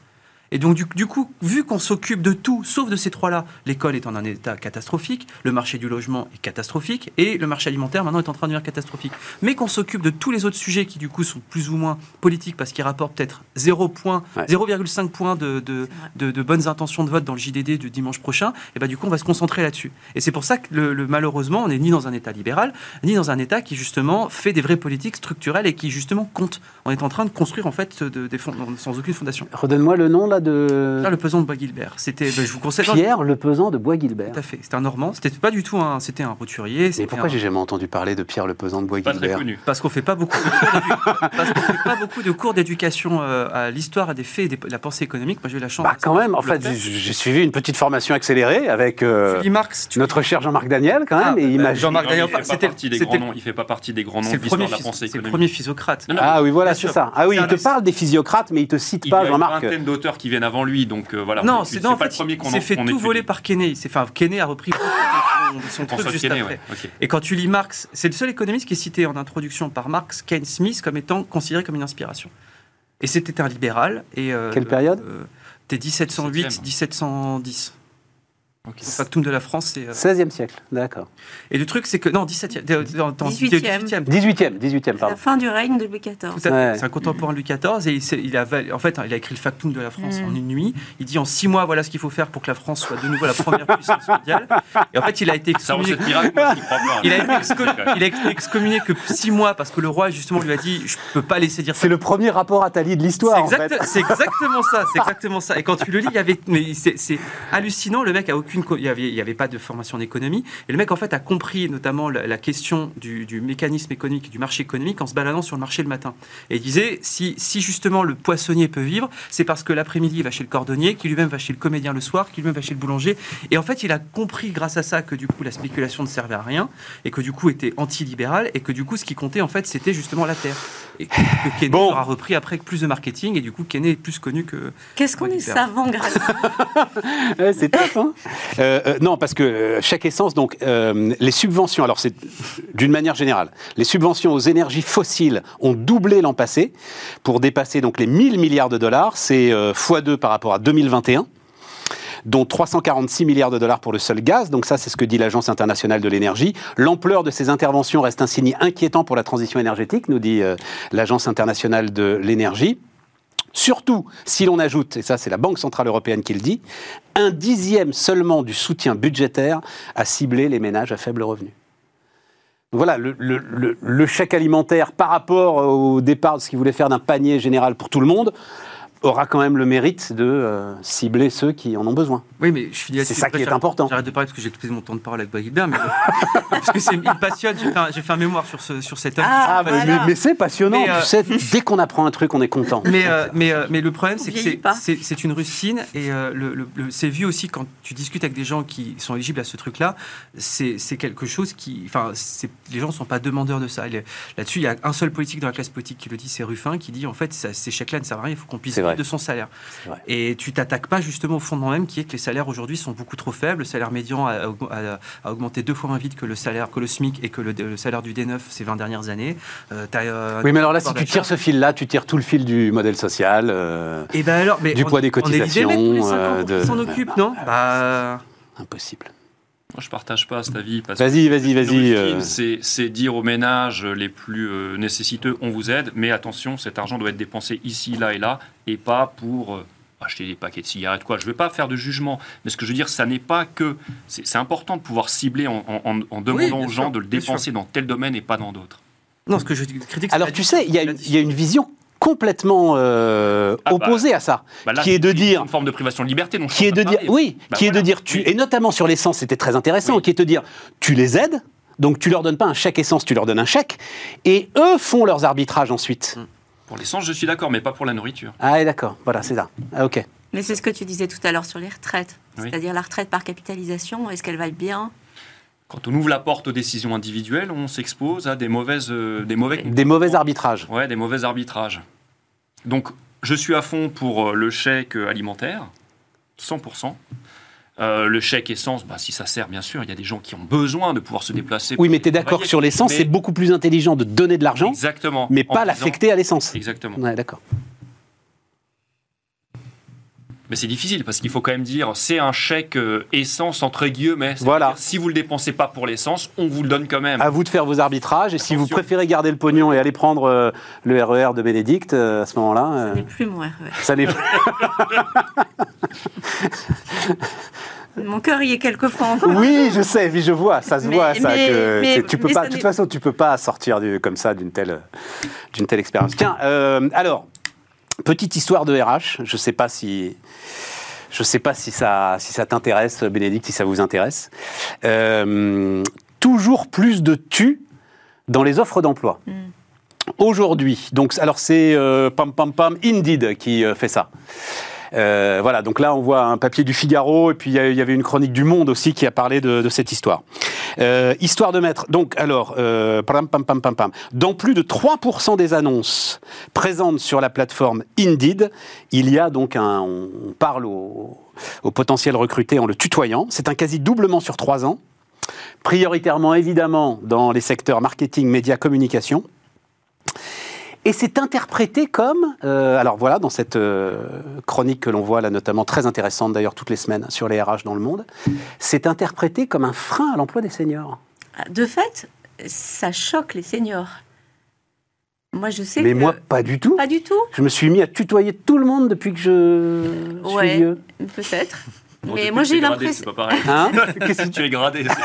Et donc, du, du coup, vu qu'on s'occupe de tout, sauf de ces trois-là, l'école est en un état catastrophique, le marché du logement est catastrophique, et le marché alimentaire maintenant est en train de devenir catastrophique. Mais qu'on s'occupe de tous les autres sujets qui, du coup, sont plus ou moins politiques parce qu'ils rapportent peut-être 0 point, Ouais. 0,5 points de, de, de- de bonnes intentions de vote dans le JDD du dimanche prochain, et ben du coup, on va se concentrer là-dessus. Et c'est pour ça que, le, le- malheureusement, on n'est ni dans un état libéral, ni dans un état qui, justement, fait des vraies politiques structurelles et qui, justement, compte. On est en train de construire, en fait, de- des fonds- sans aucune fondation. Redonne-moi le nom là de Pierre Le Pesant de Bois-Guilbert. C'était, ben, je vous conseille. Pierre Le Pesant de Bois-Guilbert. Tout à fait. C'était un Normand. C'était pas du tout un. C'était un roturier. Mais pourquoi un- j'ai jamais entendu parler de Pierre Le Pesant de Pas très Bois-Guilbert connu. Parce qu'on fait pas beaucoup. De cours d'édu- parce qu'on fait pas beaucoup de cours d'éducation euh, à l'histoire, à des faits, et des- la pensée économique. Moi, j'ai eu la chance. Bah de- quand même, en fait, faire. j'ai suivi une petite formation accélérée avec euh, Marx. Notre cher Jean-Marc Daniel quand même, Ah, et il bah, m'a Jean-Marc il pas c'était- partie des c'était- grands noms. Il fait pas partie des grands noms C'est de le premier, l'histoire de la pensée c'est le économique. premier physiocrate. Ah oui, voilà, c'est ça. Ah oui, il te parle des physiocrates, mais il te cite Il pas y a Jean-Marc. une vingtaine d'auteurs qui qui viennent avant lui. Donc euh, voilà. Non, c'est pas fait, le premier qu'on C'est fait tout voler par Kenney. Enfin Kenney a repris son, son Et quand tu lis Marx, c'est le seul économiste qui est cité en introduction par Marx, Keynes, Smith comme étant considéré comme une inspiration. Et c'était un libéral. Et, euh, Quelle période? Euh, c'était 1708-1710. Le Factum de la France, c'est. Euh, 16e siècle, d'accord. Et le truc, c'est que. Non, 17e. 18e. 18e. pardon. La fin du règne de Louis XIV. C'est un contemporain de Louis XIV et il, a, en fait, hein, il a écrit le Factum de la France mm. en une nuit. Il dit en six mois, voilà ce qu'il faut faire pour que la France soit de nouveau la première puissance mondiale. Et en fait, il a été excommunié. il, a été excommunié que six mois parce que le roi, justement, lui a dit Je ne peux pas laisser dire ça. C'est le premier rapport à Attali de l'histoire. C'est exact, en fait. exactement ça. C'est exactement ça. Et quand tu le lis, il y avait. Mais c'est hallucinant, le mec a aucune il y avait, il y avait pas de formation en économie. Et le mec en fait a compris notamment la, la question du, du mécanisme économique et du marché économique en se baladant sur le marché le matin. Et il disait si, si justement le poissonnier peut vivre, c'est parce que l'après-midi il va chez le cordonnier, qui lui-même va chez le comédien le soir, qui lui-même va chez le boulanger. Et en fait, il a compris grâce à ça que du coup la spéculation ne servait à rien et que du coup était anti-libéral et que du coup ce qui comptait en fait c'était justement la terre. Et que, que Bon. aura repris après avec plus de marketing et du coup Kenney est plus connu que. Qu'est-ce qu'on est savant, grâce Ouais, c'est top, hein Euh, euh, Non, parce que euh, chaque essence, donc, euh, les subventions, alors c'est d'une manière générale, les subventions aux énergies fossiles ont doublé l'an passé pour dépasser donc les 1000 milliards de dollars. C'est euh, x2 par rapport à 2021 dont 346 milliards de dollars pour le seul gaz. Donc ça, c'est ce que dit l'Agence internationale de l'énergie. L'ampleur de ces interventions reste un signe inquiétant pour la transition énergétique, nous dit l'Agence internationale de l'énergie. Surtout si l'on ajoute, et ça c'est la Banque Centrale Européenne qui le dit, un dixième seulement du soutien budgétaire à cibler les ménages à faible revenu. Voilà, le- le chèque alimentaire par rapport au départ de ce qu'il voulait faire d'un panier général pour tout le monde aura quand même le mérite de euh, cibler ceux qui en ont besoin. Oui, mais je finis C'est ça qui est important. J'arrête de parler parce que j'ai écouté mon temps de parole avec Bois Gilbert, mais parce que c'est, il me passionne. J'ai fait, un, j'ai fait un mémoire sur, ce, sur cet homme. Ah, bah, mais, voilà. mais- mais c'est passionnant, Mais, euh, tu sais, dès qu'on apprend un truc, on est content. Mais, euh, mais, euh, mais le problème, c'est que c'est, pas. c'est, c'est une rustine et euh, le, le- le- c'est vu aussi quand tu discutes avec des gens qui sont éligibles à ce truc-là. C'est, quelque chose qui. Enfin, les gens ne sont pas demandeurs de ça. Là-dessus, il y a un seul politique dans la classe politique qui le dit, c'est Ruffin, qui dit en fait, ça- ces chèques-là ne servent à rien, il faut qu'on puisse C'est vrai. De son salaire. Et tu t'attaques pas justement au fondement même qui est que les salaires aujourd'hui sont beaucoup trop faibles. Le salaire médian a, a- a augmenté deux fois moins vite que le salaire, que le SMIC et que le, le salaire du D9 ces 20 dernières années. Euh, euh, Oui, mais alors là, si tu tires ce fil-là, tu tires tout le fil du modèle social. euh, Et ben alors, mais Du on- poids des on cotisations, euh, de- s'en occupent, non? Bah, impossible. Moi, je partage pas cet avis. Vas-y, vas-y, vas-y, euh. C'est, dire aux ménages les plus euh, nécessiteux, on vous aide, mais attention, cet argent doit être dépensé ici, là et là, et pas pour euh, acheter des paquets de cigarettes. Quoi. Je ne vais pas faire de jugement, mais ce que je veux dire, ça n'est pas que... C'est, important de pouvoir cibler en, en- en- en demandant aux gens sûr, de le dépenser dans tel domaine et pas dans d'autres. non, ce que je critique. c'est Alors, tu sais, y, il y a une vision complètement euh, Ah bah, opposée à ça, Bah là, qui est de dire une forme de privation de liberté. dont je qui est de dire parler. oui, Bah qui est de dire tu oui. et notamment sur l'essence, c'était très intéressant, Oui. qui est de dire tu les aides, donc tu leur donnes pas un chèque essence, tu leur donnes un chèque, et eux font leurs arbitrages ensuite. Pour l'essence, je suis d'accord, mais pas pour la nourriture. Ah, et d'accord, voilà, c'est ça. Ah, ok. Mais c'est ce que tu disais tout à l'heure sur les retraites. Oui. C'est-à-dire la retraite par capitalisation, est-ce qu'elle va bien? Quand on ouvre la porte aux décisions individuelles, on s'expose à des mauvaises, euh, des mauvais Des mauvais arbitrages. Ouais, des mauvais arbitrages. Donc, je suis à fond pour euh, le chèque alimentaire, 100%. Euh, le chèque essence, bah, si ça sert, bien sûr, il y a des gens qui ont besoin de pouvoir se déplacer. Oui, mais tu es d'accord sur l'essence, Mais- c'est beaucoup plus intelligent de donner de l'argent, Exactement. mais pas l'affecter à l'essence. Exactement. Ouais, d'accord. Mais c'est difficile parce qu'il faut quand même dire, c'est un chèque euh, essence entre guillemets. Voilà. Si vous le dépensez pas pour l'essence, on vous le donne quand même. À vous de faire vos arbitrages, et si vous préférez garder le pognon et aller prendre euh, le RER de Bénédicte, euh, à ce moment-là, euh, n'est plus mon RER. ça n'est Mon cœur y est quelquefois encore. Oui, je sais, oui, je vois, ça se Mais- voit, ça. mais- que mais- tu peux mais pas, ça de toute façon, tu peux pas sortir du- comme ça d'une telle, d'une telle expérience. Tiens, euh, alors, petite histoire de RH. Je sais pas si, je sais pas si ça, si ça t'intéresse, Bénédicte, si ça vous intéresse. Euh, toujours plus de tu dans les offres d'emploi. Mm. Aujourd'hui, donc, alors c'est euh, pam pam pam Indeed qui euh, fait ça. Euh, voilà, donc là on voit un papier du Figaro et puis il y avait une chronique du Monde aussi qui a parlé de, cette histoire. Euh, histoire de mettre, donc alors, euh, pam, pam, pam, pam, dans plus de 3% des annonces présentes sur la plateforme Indeed, il y a donc un, on on parle au, au potentiel recruté en le tutoyant, c'est un quasi doublement sur 3 ans, prioritairement évidemment dans les secteurs marketing, médias, communication. Et c'est interprété comme, euh, alors voilà, dans cette euh, chronique que l'on voit là, notamment très intéressante d'ailleurs toutes les semaines sur les RH dans le monde, c'est interprété comme un frein à l'emploi des seniors. De fait, ça choque les seniors. Moi, je sais Mais que... moi, pas du tout. Pas du tout, Je me suis mis à tutoyer tout le monde depuis que je suis Ouais. vieux. peut-être. Bon, Mais moi, j'ai l'impression... C'est pas pareil. Hein Qu'est-ce que tu es gradé.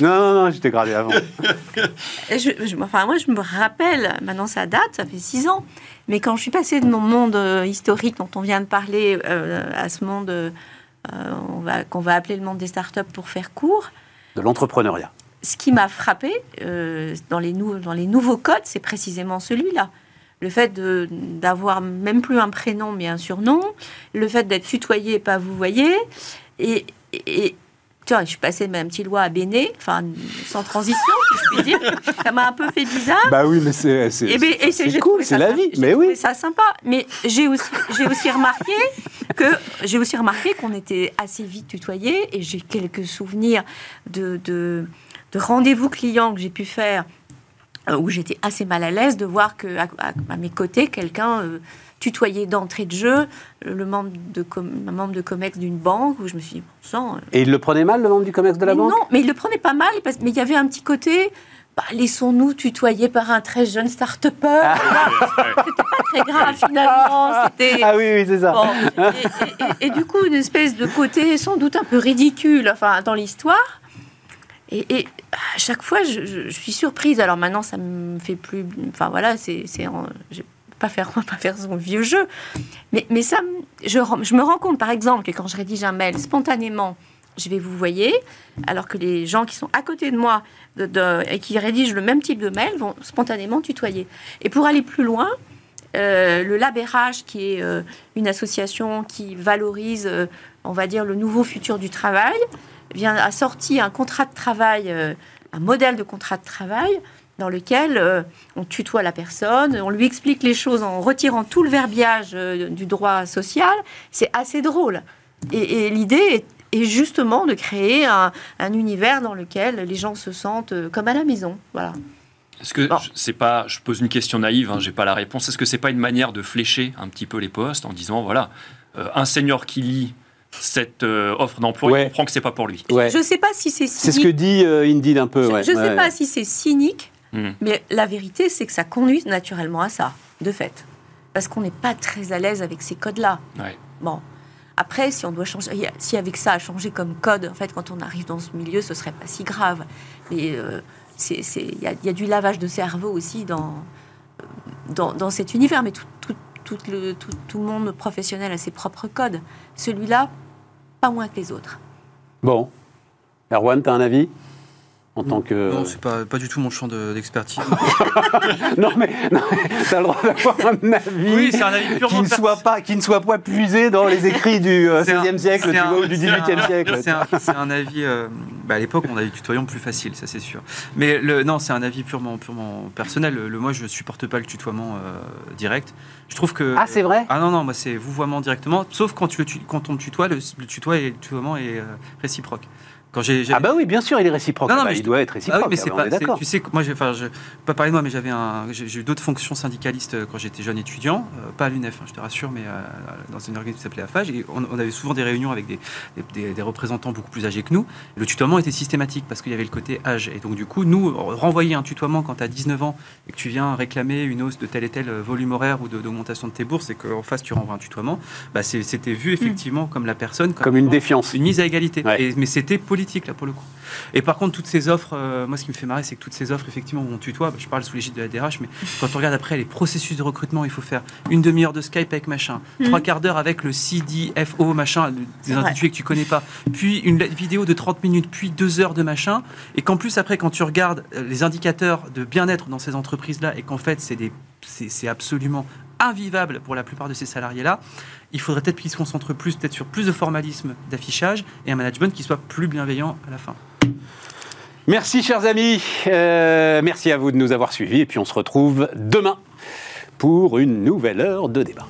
Non, non, non, j'étais gradé avant. Je- je- enfin, moi, je me rappelle, maintenant ça date, ça fait six ans, mais quand je suis passée de mon monde euh, historique dont on vient de parler euh, à ce monde euh, on va- qu'on va appeler le monde des startups pour faire court, De l'entrepreneuriat. ce qui m'a frappé dans, les nou- dans les nouveaux codes, c'est précisément celui-là. Le fait de- d'avoir même plus un prénom mais un surnom, le fait d'être tutoyé et pas vous voyez, et, et- je suis passée de ma petite loi à Béné, enfin sans transition, si je puis dire. Ça m'a un peu fait bizarre. Bah oui, mais c'est c'est- Eh ben, cool, c'est la vie. Mais oui. ça sympa. Mais j'ai aussi, j'ai aussi remarqué que j'ai aussi remarqué qu'on était assez vite tutoyés et j'ai quelques souvenirs de, de, de rendez-vous clients que j'ai pu faire euh, où j'étais assez mal à l'aise de voir que à, à- à mes côtés quelqu'un euh, tutoyait d'entrée de jeu le membre de com- un membre de comex d'une banque où je me suis dit bon sang euh, Et il le prenait mal, le membre du COMEX de la mais banque? Non, mais il le prenait pas mal, parce- mais il y avait un petit côté. bah, laissons-nous tutoyer par un très jeune start-upper. Ah. C'était pas très grave finalement. C'était. Ah oui, oui, c'est ça. Bon, et, et- et- et du coup, une espèce de côté sans doute un peu ridicule enfin, dans l'histoire. Et, et à chaque fois, je, je- je suis surprise. Alors maintenant, ça me fait plus. Enfin voilà, c'est. Pas faire, pas faire son vieux jeu. Mais, mais ça, je, je me rends compte, par exemple, que quand je rédige un mail, spontanément, je vais vous voyer, alors que les gens qui sont à côté de moi de- et qui rédigent le même type de mail vont spontanément tutoyer. Et pour aller plus loin, euh, le Labérage, qui est euh, une association qui valorise, euh, on va dire, le nouveau futur du travail, vient, a sorti un contrat de travail, un modèle de contrat de travail dans lequel euh, on tutoie la personne, on lui explique les choses en retirant tout le verbiage euh, du droit social. C'est assez drôle. Et, et l'idée est, est justement de créer un, un univers dans lequel les gens se sentent euh, comme à la maison. Voilà. Est-ce que Bon. c'est pas, je pose une question naïve, hein, j'ai pas la réponse. Est-ce que c'est pas une manière de flécher un petit peu les postes en disant voilà, euh, un senior qui lit cette euh, offre d'emploi, Ouais. il comprend que c'est pas pour lui? Ouais. Je ne sais pas si c'est C'est ce que dit euh, Indeed un peu. Je ouais. ne sais Ouais. pas si c'est cynique, Hmm. mais la vérité, c'est que ça conduit naturellement à ça, de fait. Parce qu'on n'est pas très à l'aise avec ces codes-là. Ouais. Bon. Après, si on doit changer, si avec ça à changer comme code, en fait, quand on arrive dans ce milieu, ce serait pas si grave. Mais euh, c'est- c'est- il y, a- il y a du lavage de cerveau aussi dans, dans, dans cet univers. Mais tout, tout, tout le, tout, tout le monde professionnel a ses propres codes. Celui-là, pas moins que les autres. Bon. Erwan, tu as un avis? En tant que. Non, c'est pas, pas du tout mon champ de- d'expertise. non, mais, non, mais t'as le droit d'avoir un avis. oui, c'est un avis qui purement ne, soit pas, qui ne soit pas puisé dans les écrits du euh, C'est un- 16e siècle c'est tu un- vois, ou du c'est 18e un- siècle. C'est un, avis. euh, bah, à l'époque, on avait du tutoyant plus facile, ça c'est sûr. Mais le, non, c'est un avis purement, purement personnel. Le, moi, je supporte pas le tutoiement euh, direct. Je trouve que. Ah, c'est vrai? Ah non, non, moi c'est vouvoiement directement. Sauf quand, tu on te tutoie, le, le tutoie et le tutoiement est euh, réciproque. Quand Ah, bah oui, bien sûr, il est réciproque. Non, non, Ah bah, mais il je- doit être Ah réciproque. oui, mais c'est on pas. d'accord. Tu sais, moi, enfin, je, pas parler de moi, mais j'avais un, j'ai, eu d'autres fonctions syndicalistes euh, quand j'étais jeune étudiant, euh, pas à l'UNEF, hein, je te rassure, mais euh, dans une organisation qui s'appelait AFAGE, et on, on avait souvent des réunions avec des, des, des- des représentants beaucoup plus âgés que nous. Le tutoiement était systématique parce qu'il y avait le côté âge, et donc du coup, nous renvoyer un tutoiement quand tu as 19 ans et que tu viens réclamer une hausse de tel et tel volume horaire ou d'augmentation de tes bourses, et qu'en face tu renvoies un tutoiement, bah, c'était vu effectivement comme la personne, Comme une défiance. une mise à égalité. Ouais. Et- mais c'était politique, là, pour le coup. Et par contre, toutes ces offres, euh, moi, ce qui me fait marrer, c'est que toutes ces offres, effectivement, où on tutoie, bah, je parle sous l'égide de la DRH, mais quand on regarde après les processus de recrutement, il faut faire une demi-heure de Skype avec machin, trois quarts d'heure avec le CDFO, machin, des intitulés que tu connais pas, puis une vidéo de 30 minutes, puis deux heures de machin, et qu'en plus, après, quand tu regardes euh, les indicateurs de bien-être dans ces entreprises-là, et qu'en fait, c'est des- c'est c'est absolument invivable pour la plupart de ces salariés-là, il faudrait peut-être qu'ils se concentrent plus, peut-être sur plus de formalisme d'affichage et un management qui soit plus bienveillant à la fin. Merci, chers amis. Euh, merci à vous de nous avoir suivis. Et puis, on se retrouve demain pour une nouvelle heure de débat.